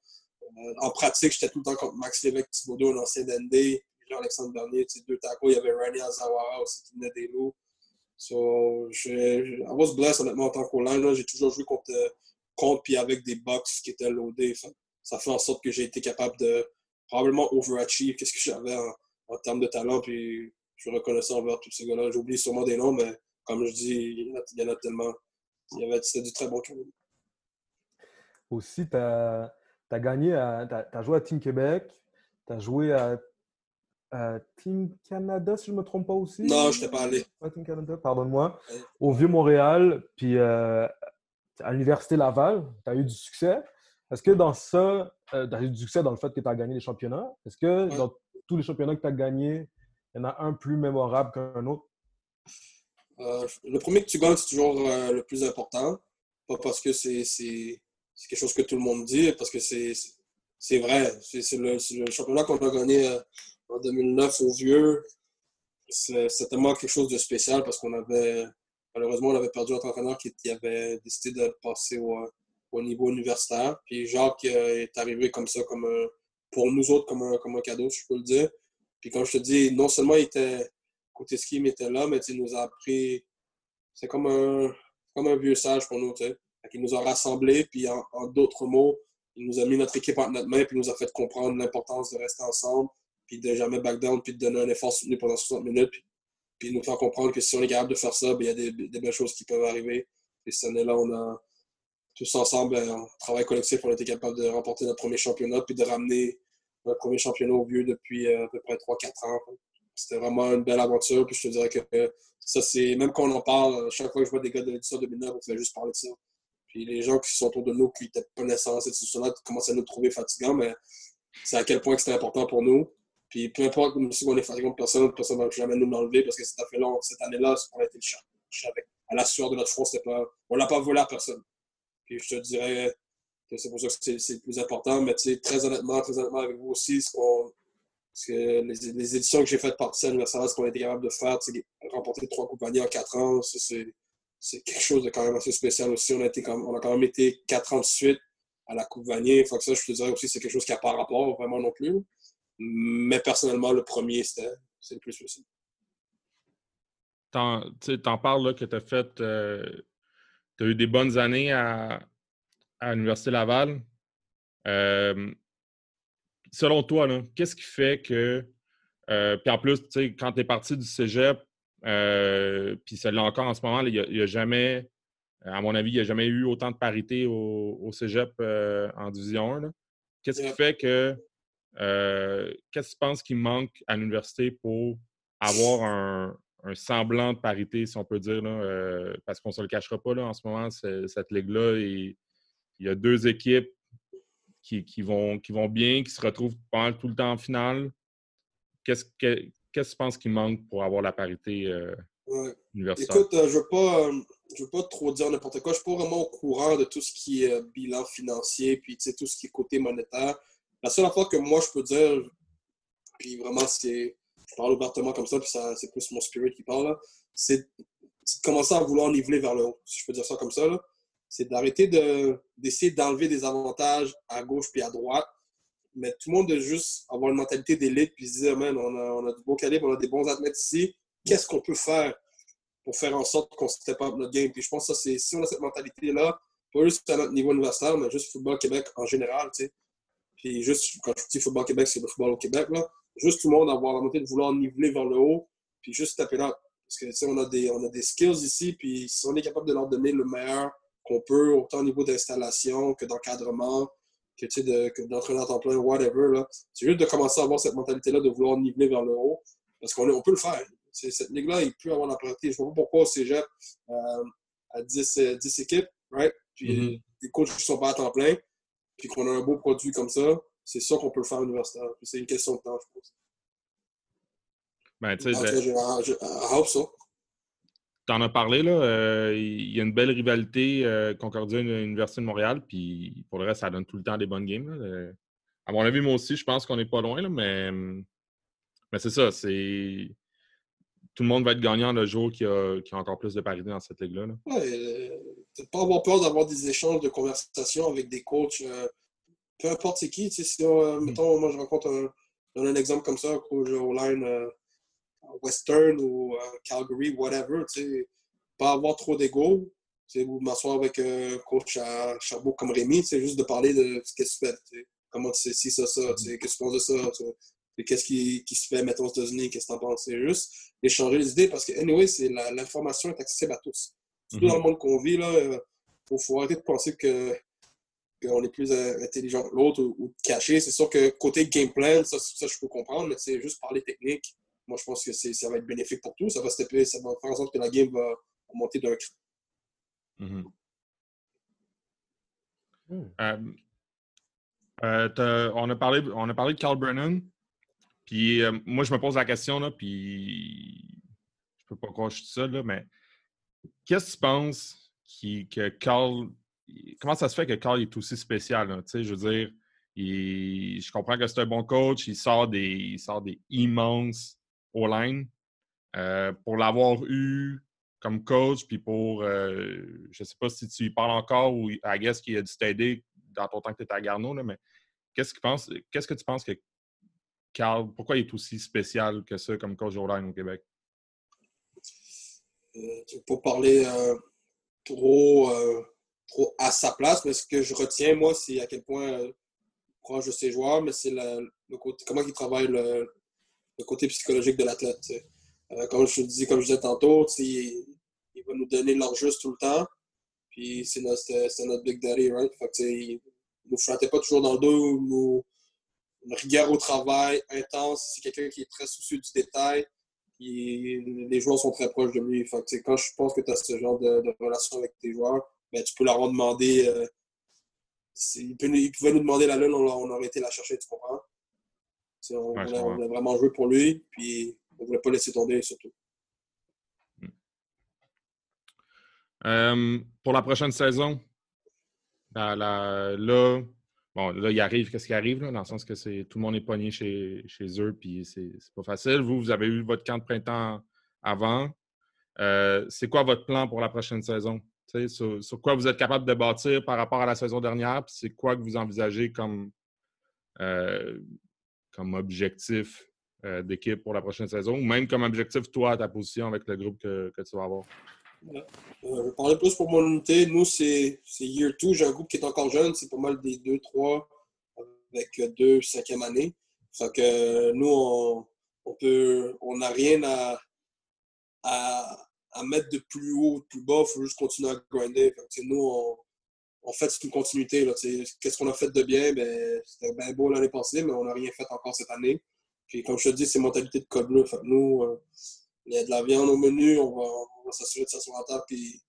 Euh, en pratique, j'étais tout le temps contre Max Lévesque Thibaudot, l'ancien d'ND. Jean-Alexandre Bernier, deux tacos. Il y avait Rani Azawara aussi qui venait des loups. So, je, I was honnêtement, en tant qu'O-line. J'ai toujours joué contre, contre puis avec des box qui étaient loadés. ça fait en sorte que j'ai été capable de probablement overachieve qu'est-ce que j'avais en, termes de talent. Puis je suis reconnaissant envers tous ces gars-là. J'oublie sûrement des noms, mais comme je dis, il y en a, tellement. C'était du très bon tournoi. Aussi, tu as, as, gagné, tu as joué à Team Québec, tu as joué à euh, Team Canada, si je ne me trompe pas aussi. Non, je n'étais pas allé. Team Canada, pardonne-moi. Au Vieux-Montréal, puis euh, à l'Université Laval, tu as eu du succès. Est-ce que dans ça, euh, tu as eu du succès dans le fait que tu as gagné les championnats? Est-ce que dans tous les championnats que tu as gagnés, il y en a un plus mémorable qu'un autre? le premier que tu gagnes, c'est toujours le plus important. Pas parce que c'est quelque chose que tout le monde dit, parce que c'est vrai. C'est le, le, championnat qu'on a gagné en 2009 au Vieux, c'était tellement quelque chose de spécial parce qu'on avait, malheureusement, on avait perdu notre entraîneur qui, avait décidé de passer au, niveau universitaire. Puis Jacques euh, est arrivé comme ça, comme pour nous autres, comme un, comme un cadeau, si je peux le dire. Puis comme je te dis, non seulement il était côté ski, il était là, mais il nous a appris. C'est comme un, comme un vieux sage pour nous. sais. Il nous a rassemblés, puis en, d'autres mots, il nous a mis notre équipe entre notre main, puis il nous a fait comprendre l'importance de rester ensemble, puis de jamais back down, puis de donner un effort soutenu pendant 60 minutes, puis, nous faire comprendre que si on est capable de faire ça, ben, il y a des, belles choses qui peuvent arriver. Et cette année-là, on a tous ensemble, en travail collectif, on a été capable de remporter notre premier championnat, puis de ramener notre premier championnat au vieux depuis euh, à peu près 3-4 ans. C'était vraiment une belle aventure, puis je te dirais que ça, c'est, même quand on en parle, chaque fois que je vois des gars de l'édition 2009, on fait juste parler de ça. Puis les gens qui sont autour de nous, qui étaient pas nécessairement cette institution-là, commencent à nous trouver fatigants, mais c'est à quel point c'était important pour nous. Puis peu importe si on est fatigué de personne, personne ne va jamais nous l'enlever parce que cette cette année-là, on a été le chercher. À la sueur de notre front, pas, on ne l'a pas volé à personne. Puis je te dirais que c'est pour ça que c'est le plus important. Mais tu sais, très honnêtement, très honnêtement avec vous aussi, ce qu'on que les, éditions que j'ai faites partie anniversaire, ce qu'on a été capable de faire, remporter trois compagnies en quatre ans, c'est quelque chose de quand même assez spécial aussi. On a, été, on a quand même été quatre ans de suite à la Coupe Vanier. Faut que ça, je te dirais aussi, c'est quelque chose qui n'a pas rapport vraiment non plus. Mais personnellement, le premier, c'est le plus possible. Tu en parles que tu as fait. Euh, tu as eu des bonnes années à, à l'Université Laval. Euh, selon toi, qu'est-ce qui fait que. Euh, puis en plus, quand tu es parti du cégep, puis celle-là encore en ce moment, il n'y a, jamais, à mon avis, il n'y a jamais eu autant de parité au, au cégep en division 1. Qu'est-ce qui fait que euh, qu'est-ce que tu penses qu'il manque à l'université pour avoir un, semblant de parité, si on peut dire, là, parce qu'on ne se le cachera pas là, en ce moment, cette ligue-là. Il y a deux équipes qui, vont, qui vont bien, qui se retrouvent pas tout le temps en finale. Qu'est-ce que, qu'est-ce que tu penses qu'il manque pour avoir la parité euh, universelle? Écoute, euh, je ne veux, pas, euh, veux pas trop dire n'importe quoi. Je ne suis pas vraiment au courant de tout ce qui est bilan financier, puis tout ce qui est côté monétaire. La seule fois que moi, je peux dire, puis vraiment, c'est, je parle ouvertement comme ça, puis c'est plus mon spirit qui parle, c'est, de commencer à vouloir niveler vers le haut, si je peux dire ça comme ça. C'est d'arrêter d'essayer d'enlever des avantages à gauche puis à droite, mais tout le monde de juste avoir une mentalité d'élite puis se dire, man, on a, on a du beau calibre, on a des bons athlètes ici. Qu'est-ce qu'on peut faire pour faire en sorte qu'on se pas notre game? Puis je pense que ça, c'est si on a cette mentalité-là, pas juste à notre niveau universel, mais juste football Québec en général, tu sais. Puis juste, quand je dis football Québec, c'est le football au Québec, là. Juste tout le monde avoir la montée de vouloir niveler vers le haut, puis juste taper là. Parce que, tu sais, on a des, on a des skills ici, puis si on est capable de leur donner le meilleur qu'on peut, autant au niveau d'installation que d'encadrement, que, tu sais, d'entraîneur en plein, whatever. C'est juste de commencer à avoir cette mentalité-là de vouloir niveler vers le haut. Parce qu'on on peut le faire. Cette ligue-là, il peut avoir la priorité. Je ne vois pas pourquoi au cégep, euh, à 10, 10, euh, équipes, right? Puis mm-hmm. des coachs qui sont pas à temps plein, puis qu'on a un beau produit comme ça, c'est ça qu'on peut le faire universitaire. C'est une question de temps, je pense. Ben, tu sais, je, ça. Tu en as parlé, là. Euh, il y a une belle rivalité euh, Concordia-Université de Montréal, puis pour le reste, ça donne tout le temps des bonnes games. Là. À mon avis, moi aussi, je pense qu'on n'est pas loin, là, mais, mais c'est ça. C'est tout le monde va être gagnant le jour qu'il y, a, encore plus de parité dans cette ligue-là. Là. Ouais, euh, pas avoir peur d'avoir des échanges de conversation avec des coachs, euh, peu importe c'est qui. Si, mm. mettons, moi, je rencontre un, un exemple comme ça, coach au line Western ou euh, Calgary, whatever, pas avoir trop d'ego, ou m'asseoir avec un coach à Charbot comme Rémi, c'est juste de parler de ce que tu fais, comment tu sais si ça, ça, qu'est-ce que tu penses de ça, qu'est-ce qui, qui, se fait, mettons, aux États-Unis, qu'est-ce que tu en penses, c'est juste échanger les idées parce que, anyway, l'information est accessible à tous. Surtout dans le monde qu'on vit, il euh, faut, faut, arrêter de penser que qu'on est plus euh, intelligent que l'autre ou, de cacher. C'est sûr que côté game plan, ça, ça je peux comprendre, mais c'est juste parler technique moi, je pense que ça va être bénéfique pour tout. Ça va, ça va faire en sorte que la game va, monter d'un cran. Mm-hmm. Hmm. Euh, euh, on, a parlé, on a parlé de Carl Brennan. Puis euh, moi, je me pose la question, là, puis je peux pas croire que je suis seul, là, mais qu'est-ce que tu penses qui, que Carl. Comment ça se fait que Carl est aussi spécial? Je veux dire, je comprends que c'est un bon coach, il sort des, il sort des immenses Euh, pour l'avoir eu comme coach, puis pour, euh, je ne sais pas si tu y parles encore ou I guess qu'il a dû t'aider dans ton temps que tu étais à Garneau, mais qu'est-ce que, penses, qu'est-ce que tu penses que Carl, pourquoi il est aussi spécial que ça comme coach au line au Québec? Euh, pour parler trop, trop à sa place, mais ce que je retiens, moi, c'est à quel point proche de ses joueurs, mais c'est le, côté, comment il travaille le, le côté psychologique de l'athlète. Euh, comme je dis, comme je disais tantôt, il, il, va nous donner l'heure juste tout le temps. Puis c'est notre, notre, big daddy, right? Il ne nous flattait pas toujours dans le dos, nous, une rigueur au travail intense. C'est quelqu'un qui est très soucieux du détail. les joueurs sont très proches de lui. Quand je pense que tu as ce genre de, relation avec tes joueurs, ben, tu peux leur demander. Euh, il, pouvait nous demander la lune, on, on aurait été la chercher, tu comprends? On, voulait, vraiment jouer pour lui, puis on ne voulait pas laisser tomber surtout. Hmm. Euh, pour la prochaine saison, là, bon, là, il arrive, qu'est-ce qui arrive, là, dans le sens que c'est tout le monde est pogné chez, chez eux, puis c'est pas facile. Vous, vous avez eu votre camp de printemps avant. Euh, c'est quoi votre plan pour la prochaine saison? Sur, sur, quoi vous êtes capable de bâtir par rapport à la saison dernière, puis c'est quoi que vous envisagez comme euh, comme objectif euh, d'équipe pour la prochaine saison, ou même comme objectif, toi, à ta position avec le groupe que, tu vas avoir? Euh, je parler plus pour mon unité. Nous, c'est year 2. J'ai un groupe qui est encore jeune. C'est pas mal des 2-3 avec 2 cinquième année. Fait que nous, on, on peut. On n'a rien à, à, mettre de plus haut, de plus bas. Il faut juste continuer à grinder. Nous, on, en fait, c'est une continuité. Qu'est-ce qu'on a fait de bien? Ben, C'était bien beau l'année passée, mais on n'a rien fait encore cette année. Puis comme je te dis, c'est mentalité de code bleu. Nous, euh, il y a de la viande au menu, on va, on va s'assurer de s'asseoir à table puis,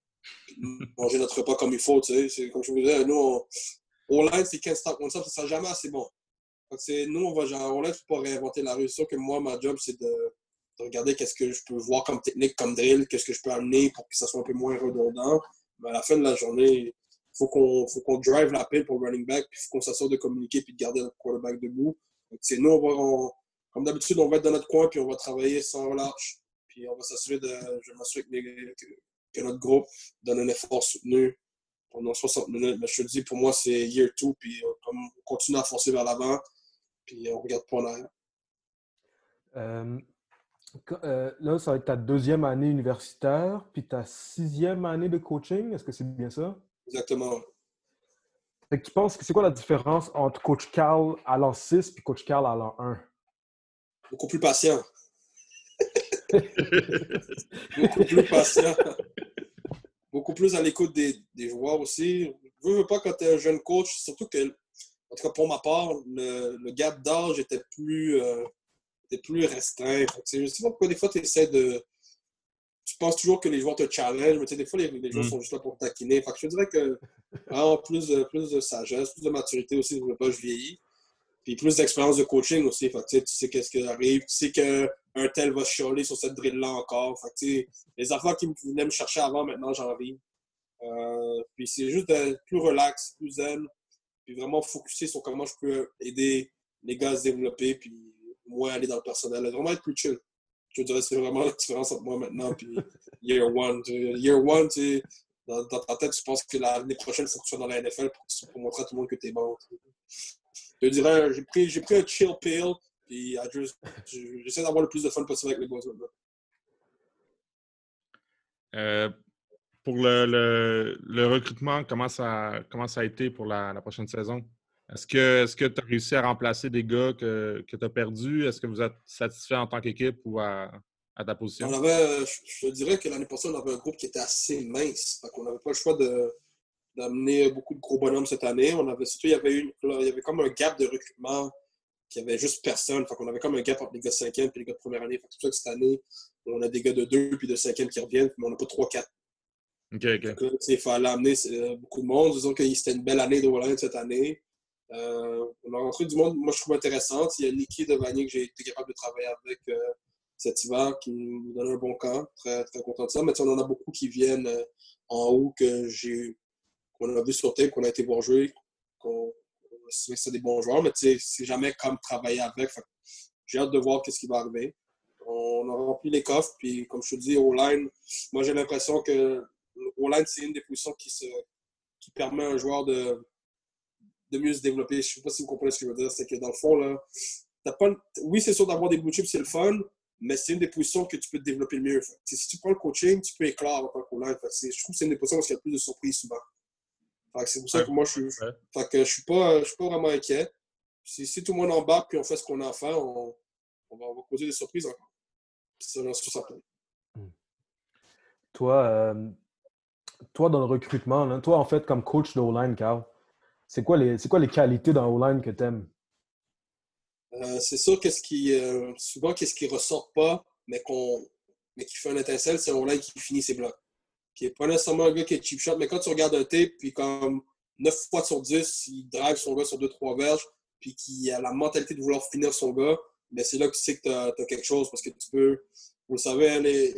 manger notre repas comme il faut. Comme je vous disais, nous, on, c'est 15 stop one stop, ça sera jamais assez bon. Nous, on va genre, pas réinventer la rue. Que moi, ma job, c'est de, de regarder qu'est-ce que je peux voir comme technique, comme drill, qu'est-ce que je peux amener pour que ça soit un peu moins redondant. Mais à la fin de la journée, faut qu'on faut qu'on drive la pile pour running back, puis faut qu'on s'assure de communiquer puis de garder notre quarterback debout. C'est nous, comme d'habitude, on va être dans notre coin puis on va travailler sans relâche. Puis on va s'assurer de, je vais m'assurer que, notre groupe donne un effort soutenu pendant 60 minutes. Mais je te dis, pour moi, c'est year two, puis on continue à foncer vers l'avant, puis on regarde pas en arrière. Euh, euh, là, ça va être ta deuxième année universitaire, puis ta sixième année de coaching. Est-ce que c'est bien ça? Exactement. Fait que tu penses que c'est quoi la différence entre coach Carl à l'an 6 puis coach Carl à l'an 1? Beaucoup plus patient. Beaucoup plus patient. Beaucoup plus à l'écoute des, des joueurs aussi. Je veux, veux pas quand tu es un jeune coach, surtout que, en tout cas pour ma part, le, le gap d'âge était plus, euh, était plus restreint. Fait que, je sais pas pourquoi des fois tu essaies de. Tu penses toujours que les joueurs te challenge, mais tu sais, des fois les, les joueurs Mm. sont juste là pour taquiner. Fait que je dirais que vraiment plus de, plus de sagesse, plus de maturité aussi, je veux pas, je vieillis. Puis plus d'expérience de coaching aussi. Fait que, tu sais, tu sais qu'est-ce qui arrive. Tu sais qu'un tel va chialer sur cette drill-là encore. Fait que, tu sais, les affaires qui venaient me chercher avant, maintenant, j'en vis. Euh, puis c'est juste d'être plus relax, plus zen. Puis vraiment focuser sur comment je peux aider les gars à se développer. Puis moi, aller dans le personnel. Vraiment être plus chill. Je dirais, c'est vraiment la différence entre moi maintenant. Puis year one. Year one, tu sais, dans, ta tête, tu penses que l'année prochaine, il faut que tu sois dans la NFL pour, montrer à tout le monde que tu es bon. Je dirais, j'ai pris, j'ai pris un chill pill, puis j'essaie d'avoir le plus de fun possible avec les boys. Euh, pour le, le- recrutement, comment ça, comment ça a été pour la prochaine saison? Est-ce que tu as réussi à remplacer des gars que, que tu as perdus? Est-ce que vous êtes satisfait en tant qu'équipe ou à, à ta position? On avait, euh, je te dirais que l'année passée, on avait un groupe qui était assez mince. Fait qu'on n'avait pas le choix d'amener beaucoup de gros bonhommes cette année. On avait, surtout, il y avait, une, il y avait comme un gap de recrutement qui avait juste personne. Fait qu'on avait comme un gap entre les gars de 5e et les gars de première année. C'est pour ça que cette année, on a des gars de 2 puis de 5e qui reviennent, mais on n'a pas 3-4. OK, OK. Sais, il fallait amener euh, beaucoup de monde. Disons que c'était une belle année de Wallen cette année. Euh, rentré du monde, moi, je trouve intéressant. Il y a Niki Devanier que j'ai été capable de travailler avec euh, cet hiver qui nous donne un bon camp. Très, très content de ça. Mais on en a beaucoup qui viennent euh, en haut que j'ai qu'on a vu sur tape, qu'on a été voir jouer, qu'on c'est des bons joueurs, mais c'est jamais comme travailler avec. J'ai hâte de voir qu'est-ce qui va arriver. On a rempli les coffres, puis comme je te dis, au line, moi j'ai l'impression que au line, c'est une des positions qui, se, qui permet à un joueur de, de mieux se développer. Je ne sais pas si vous comprenez ce que je veux dire. C'est que dans le fond, là, t'as pas, oui, c'est sûr d'avoir des blue chips, c'est le fun, mais c'est une des positions que tu peux te développer le mieux. Fait si tu prends le coaching, tu peux éclore en tant line. C'est- Je trouve que c'est une des positions où il y a le plus de surprises souvent. C'est pour ça que moi, je suis, fait que je suis pas, je suis pas vraiment inquiet. Si, si tout le monde embarque puis on fait ce qu'on a à faire, on, on va, on va causer des surprises encore. Ça, j'en suis certain. Toi, euh, toi, dans le recrutement, là, toi, en fait, comme coach de O-line, Carl, c'est quoi, les, quoi les qualités dans O-line que tu aimes? Euh, c'est sûr qu'est-ce qui euh, souvent qu'est-ce qui ressort pas, mais qu'on mais qui fait un étincelle, c'est un qui finit ses blocs. Qui est pas nécessairement un gars qui est cheap shot, mais quand tu regardes un tape, puis comme 9 fois sur 10, il drive son gars sur 2-3 verges, puis qui a la mentalité de vouloir finir son gars, mais c'est là que tu sais que tu as, quelque chose parce que tu peux. Vous le savez, les,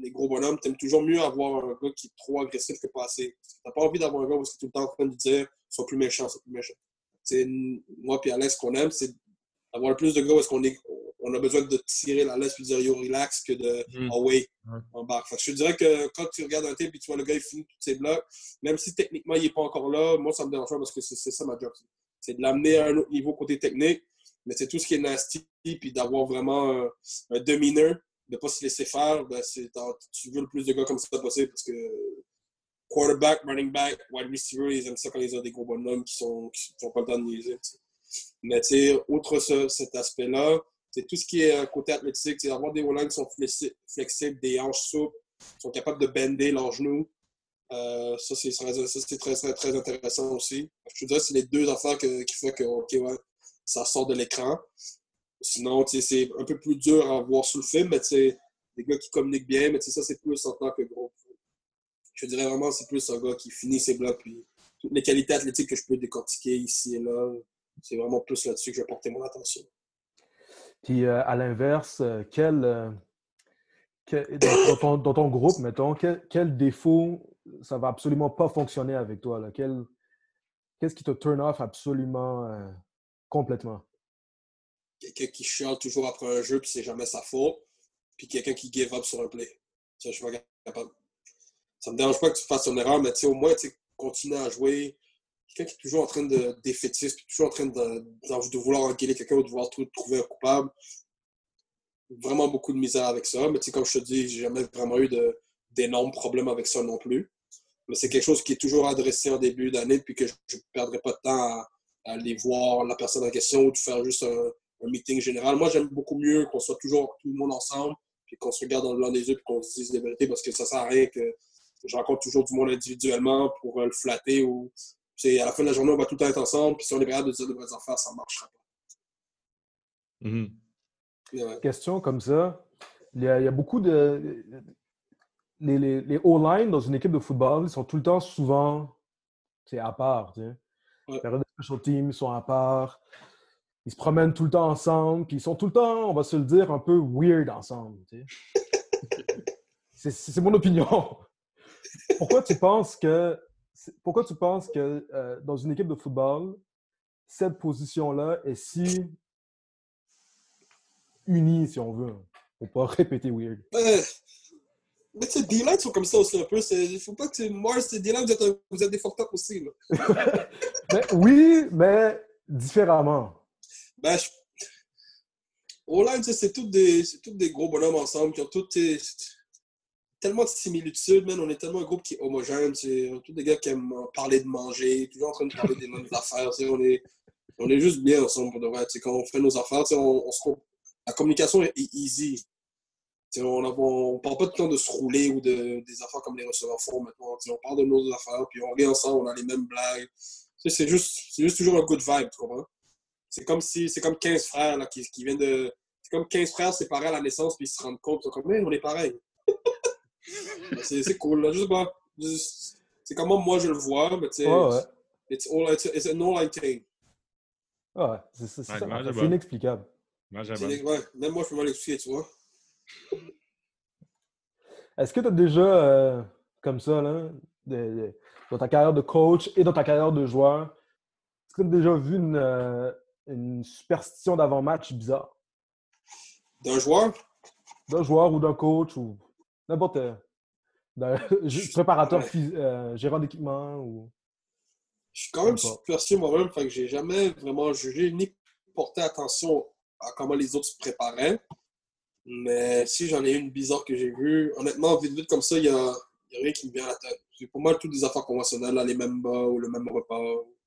les gros bonhommes, tu aimes toujours mieux avoir un gars qui est trop agressif que pas assez. Tu n'as pas envie d'avoir un gars où c'est tout le temps en train de dire sois plus méchant, sois plus méchant. C'est moi et Alex, ce qu'on aime, c'est avoir le plus de gars où est-ce qu'on est, on a besoin de tirer la laisse et de dire yo relax que de Mm. oh embarque. Fait que je te dirais que quand tu regardes un tape et tu vois le gars il finit tous ses blocs, même si techniquement il n'est pas encore là, moi ça me dérange pas parce que c'est c'est ça ma job. C'est de l'amener à un autre niveau côté technique, mais c'est tout ce qui est nasty puis d'avoir vraiment un, un domineur, de pas se laisser faire, ben tu veux le plus de gars comme ça possible parce que quarterback, running back, wide receiver, ils aiment ça quand ils ont des gros bonhommes qui sont qui font pas le temps de niaiser. Mais tu sais, outre ce- cet aspect-là, c'est tout ce qui est euh, côté athlétique, c'est avoir des O-line qui sont flexi- flexibles, des hanches souples, qui sont capables de bender leurs genoux. Euh, ça, c'est très, très, intéressant aussi. Je te dirais, c'est les deux affaires qui font que, OK, ouais, ça sort de l'écran. Sinon, c'est un peu plus dur à voir sur le film, mais des gars qui communiquent bien, mais ça, c'est plus en tant que groupe. Je dirais vraiment, c'est plus un gars qui finit ses blocs, puis toutes les qualités athlétiques que je peux décortiquer ici et là, c'est vraiment plus là-dessus que je vais porter mon attention. Puis euh, à l'inverse, euh, quel, euh, dans, ton, groupe, mettons, quel, défaut ça va absolument pas fonctionner avec toi? Qu'est-ce qui te turn off absolument complètement? Quelqu'un qui chiale toujours après un jeu puis c'est jamais sa faute, puis quelqu'un qui give up sur un play. Ça, je suis pas capable. Ça me dérange pas que tu fasses une erreur, mais au moins, tu continuer à jouer, quelqu'un qui est toujours en train de défaitisme, toujours en train de, de vouloir engueuler quelqu'un ou de vouloir trouver un coupable. Vraiment beaucoup de misère avec ça. Mais comme je te dis, j'ai jamais vraiment eu d'énormes problèmes avec ça non plus. Mais c'est quelque chose qui est toujours adressé en début d'année, puis que je ne perdrai pas de temps à, aller voir la personne en question ou de faire juste un, meeting général. Moi, j'aime beaucoup mieux qu'on soit toujours tout le monde ensemble, puis qu'on se regarde dans le blanc des yeux, puis qu'on se dise des vérités, parce que ça sert à rien que je rencontre toujours du monde individuellement pour le flatter ou à la fin de la journée, on va tout le temps être ensemble, puis si on est capable de dire de vraies affaires, ça ne marchera pas. Mm-hmm. Question comme ça. Il y, a, beaucoup de. Les, les, les O-line dans une équipe de football, ils sont tout le temps souvent c'est à part. Tu sais. Les special teams sont à part. Ils se promènent tout le temps ensemble, puis ils sont tout le temps, on va se le dire, un peu weird ensemble. Tu sais. c'est mon opinion. Pourquoi tu penses que pourquoi tu penses que euh, dans une équipe de football, cette position-là est si unie, si on veut, pour pas répéter weird? Euh, mais tu sais, D-line sont comme ça aussi un peu. Il faut pas que Mars et D-line, vous êtes, vous êtes des aussi. Ben, oui, mais différemment. Ben, je... O-line, c'est tous des, gros bonhommes ensemble qui ont tous tellement de similitudes, man. On est tellement un groupe qui est homogène. C'est tous des gars qui aiment parler de manger, toujours en train de parler des mêmes affaires. On est, on est juste bien ensemble pour de vrai. quand on fait nos affaires, on, on la communication est easy. on ne parle pas tout le temps de se rouler ou de, des affaires comme les receveurs font maintenant. on parle de nos affaires, puis on vient ensemble, on a les mêmes blagues. C'est juste, juste toujours un good vibe, tu comprends? C'est comme si c'est comme 15 frères là, qui, qui viennent de. C'est comme 15 frères séparés à la naissance, puis ils se rendent compte, comme, on est pareil. c'est cool, là. Je sais pas. C'est comment moi je le vois, mais tu sais. Ouais, ouais. It's, all, it's, it's an all-line thing. ouais, c'est inexplicable. Ouais, même moi, je peux mal l'expliquer, tu vois. Est-ce que tu as déjà, euh, comme ça, là, dans ta carrière de coach et dans ta carrière de joueur, est-ce que tu as déjà vu une, euh, une superstition d'avant-match bizarre? D'un joueur? D'un joueur ou d'un coach ou n'importe préparateur, euh, gérant d'équipement ou. Je suis quand même superstitieux moi-même, fait que j'ai jamais vraiment jugé ni porté attention à comment les autres se préparaient. Mais si j'en ai une bizarre que j'ai vue, honnêtement, vite vite comme ça, il n'y a, a, rien qui me vient à la tête. C'est pour moi toutes des affaires conventionnelles, les mêmes bas ou le même repas.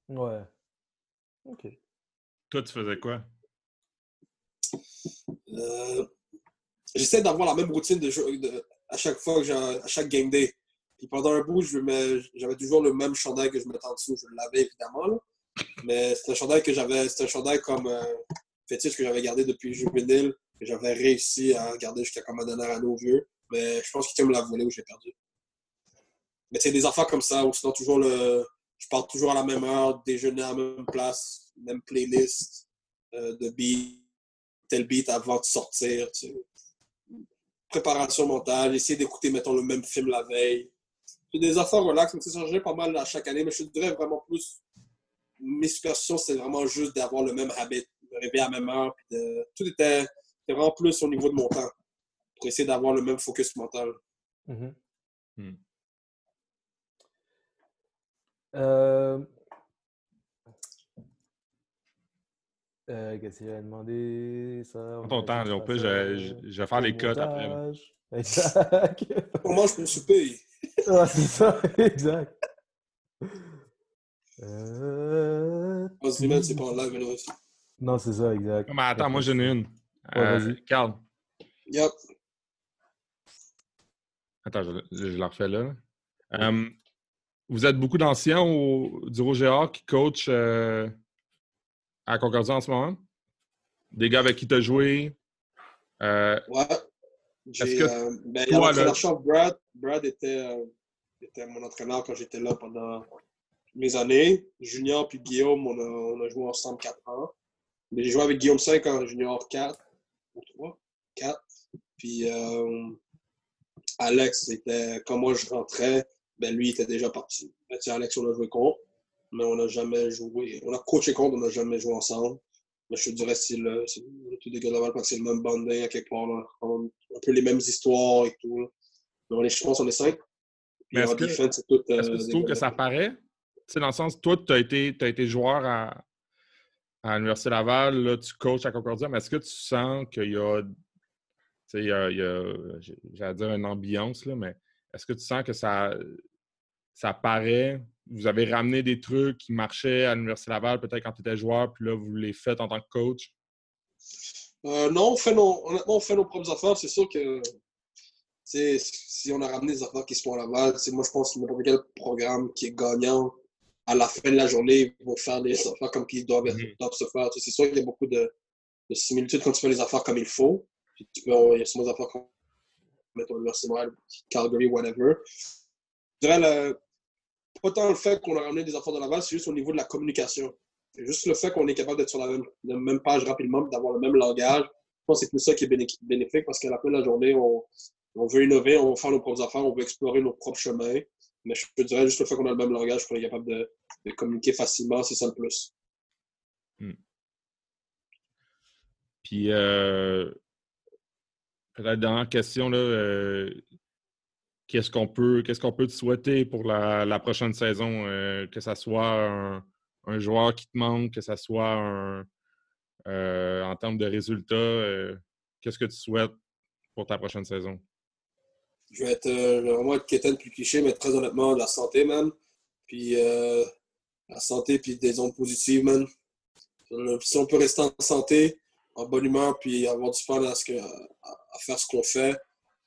Ouais. OK. Toi, tu faisais quoi? Euh, j'essaie d'avoir la même routine de, jeu, de, à chaque fois, à chaque game day. Puis pendant un bout, j'avais toujours le même chandail que je mettais en dessous. Je l'avais évidemment, là. Mais c'est un chandail que j'avais, c'était un chandail comme euh, fétiche que j'avais gardé depuis juvénile, que j'avais réussi à garder jusqu'à comme ma dernière année au vieux. Mais je pense qu'il me l'a volé ou j'ai perdu. Mais c'est des affaires comme ça, ou sinon toujours le. Je pars toujours à la même heure, déjeuner à la même place, même playlist euh, de beat, tel beat avant de sortir. Tu sais préparation mentale, essayer d'écouter, mettons, le même film la veille. C'est des affaires relax, mais ça changeait pas mal à chaque année, mais je dirais vraiment plus. Mes superstitions, c'est vraiment juste d'avoir le même habit, de rêver à la même heure. Puis de... Tout était, vraiment plus au niveau de mon temps, pour essayer d'avoir le même focus mental. Mm-hmm. Mm. Euh, Euh, Qu'est-ce qu'il a demandé? Ça, ton temps, on peut, je, je, vais faire les cotes après. Exact. Comment je peux souper? ah, c'est ça, exact. Euh... On se met, c'est pas en live, là aussi. Non, c'est ça, exact. Mais attends, moi j'en ai une. Ouais, euh, vas-y. Carl. Yep. Attends, je, je, la refais là. Um, vous êtes beaucoup d'anciens au, du Roger qui coach euh, à Concordia en ce moment? des gars avec qui tu as joué? Euh, Ouais. J'ai, que euh, ben, toi, Brad. Brad était, euh, était mon entraîneur quand j'étais là pendant mes années. Junior puis Guillaume, on a, on a joué ensemble 4 ans. Mais j'ai joué avec Guillaume 5 en junior 4 ou 3, 4. Puis euh, Alex, c'était quand moi je rentrais, ben lui il était déjà parti. Ben, Alex, on a joué contre, mais on n'a jamais joué. On a coaché contre, on n'a jamais joué ensemble. Mais je te dirais c'est le, gars de parce que c'est le même banding à quelque part. Là. On a un peu les mêmes histoires et tout. là. Mais on est, je pense qu'on est cinq. Mais est-ce que- tout. euh, Est-ce que tu trouves ça paraît? Dans le sens, toi, tu as été, t'as été joueur à, à l'Université Laval, là, tu coaches à Concordia, mais est-ce que tu sens qu'il y a, il y a, j'allais dire une ambiance, là, mais est-ce que tu sens que ça, ça paraît? Vous avez ramené des trucs qui marchaient à l'Université Laval, peut-être quand tu étais joueur, puis là, vous les faites en tant que coach? Euh, non, on fait nos, honnêtement, on fait nos propres affaires. C'est sûr que si on a ramené des affaires qui se font à Laval, moi je pense que n'importe quel programme qui est gagnant, à la fin de la journée, ils vont faire des affaires comme qu'ils doivent, Mhm. doivent se faire. C'est sûr qu'il y a beaucoup de, de similitudes quand tu fais les affaires comme il faut. Puis tu peux, il y a souvent des affaires comme mettons l'Université Calgary, whatever. Je dirais le- pas tant le fait qu'on a ramené des affaires de Laval, c'est juste au niveau de la communication. Juste le fait qu'on est capable d'être sur la même, la page rapidement, d'avoir le même langage. Je pense que c'est plus ça qui est béné- bénéfique parce qu'à la fin de la journée, on, veut innover, on veut faire nos propres affaires, on veut explorer nos propres chemins. Mais je te dirais juste le fait qu'on a le même langage, qu'on est capable de, communiquer facilement, c'est ça le plus. Puis, euh, peut-être dernière question, là, euh, qu'est-ce qu'on peut, peut te souhaiter pour la, prochaine saison? euh, que ça soit un, joueur qui te manque, que ça soit euh, en termes de résultats, euh, qu'est-ce que tu souhaites pour ta prochaine saison? Je vais être vraiment être quétaine plus cliché, mais très honnêtement, la santé, man. Puis la santé, puis des ondes positives, man. Si on peut rester en santé, en bonne humeur, puis avoir du fun à, ce faire ce qu'on fait,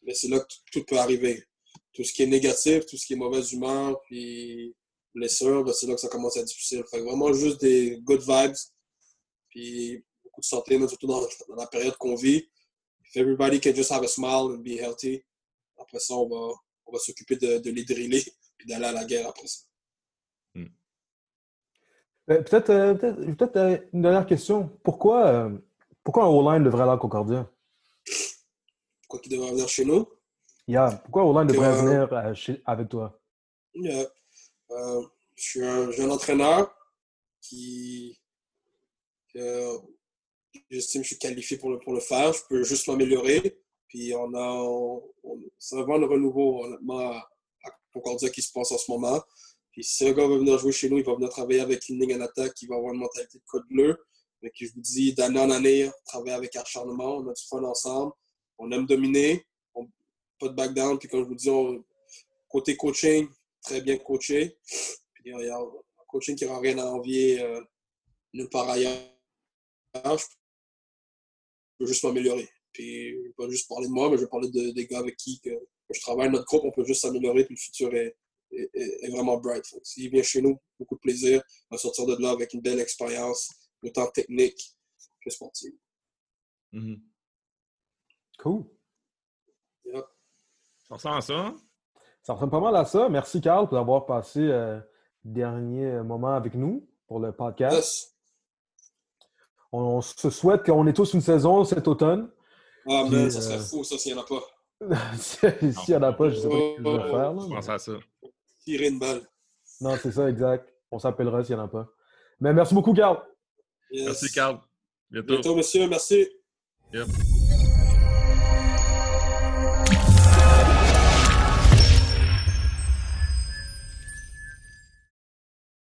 mais c'est là que tout peut arriver. Tout ce qui est négatif, tout ce qui est mauvaise humeur, puis blessure, ben, c'est là que ça commence à être difficile. Fait que vraiment juste des good vibes, puis beaucoup de santé, man, surtout dans, dans la période qu'on vit. If everybody can just have a smile and be healthy, après ça, on va, on va s'occuper de, de les driller puis d'aller à la guerre après ça. Euh, Peut-être euh, peut-être peut-être, euh, une dernière question. Pourquoi, euh, pourquoi un O-line devrait aller à Concordia? Pourquoi qu'il devrait venir chez nous? Yeah. Pourquoi O-line devrait Euh, venir euh, chez- avec toi? Yeah. Euh, je suis un entraîneur qui, j'estime que je suis qualifié pour le, pour le faire. Je peux juste m'améliorer. Puis on a, on- on- c'est vent de renouveau honnêtement à, Concordia qui se passe en ce moment. Puis si un gars va venir jouer chez nous, il va venir travailler avec une ligne en attaque qui va avoir une mentalité de code bleu. Mais que je vous dis, d'année en année, travailler avec acharnement, on a du fun ensemble. On aime dominer, on, pas de back down. Puis comme je vous dis, on- côté coaching, très bien coaché. Puis il y a un coaching qui n'a rien à envier euh, nulle part ailleurs. Je peux juste m'améliorer. Puis je vais pas juste parler de moi, mais je vais parler de- des gars avec qui que, que je travaille. Notre groupe, on peut juste s'améliorer, puis le futur est, est- est- vraiment bright. S'il vient chez nous, beaucoup de plaisir, on va sortir de là avec une belle expérience, autant technique que sportive. Mhm. Cool. Yep. Ça ressemble à ça? hein? Ça ressemble pas mal à ça. Merci, Carl, pour avoir passé euh, le dernier moment avec nous pour le podcast. Yes. On, on se souhaite qu'on ait tous une saison cet automne. Ah, man, ça serait euh, fou, ça, s'il n'y en a pas. S'il n'y en a pas, je ne sais pas ce que je vais faire. là, Je mais- pense à ça. Tirer une balle. Non, c'est ça, exact. On s'appellera s'il n'y en a pas. Mais merci beaucoup, Carl. Yes. Merci, Carl. Bientôt. Bientôt, monsieur. Merci. Yep.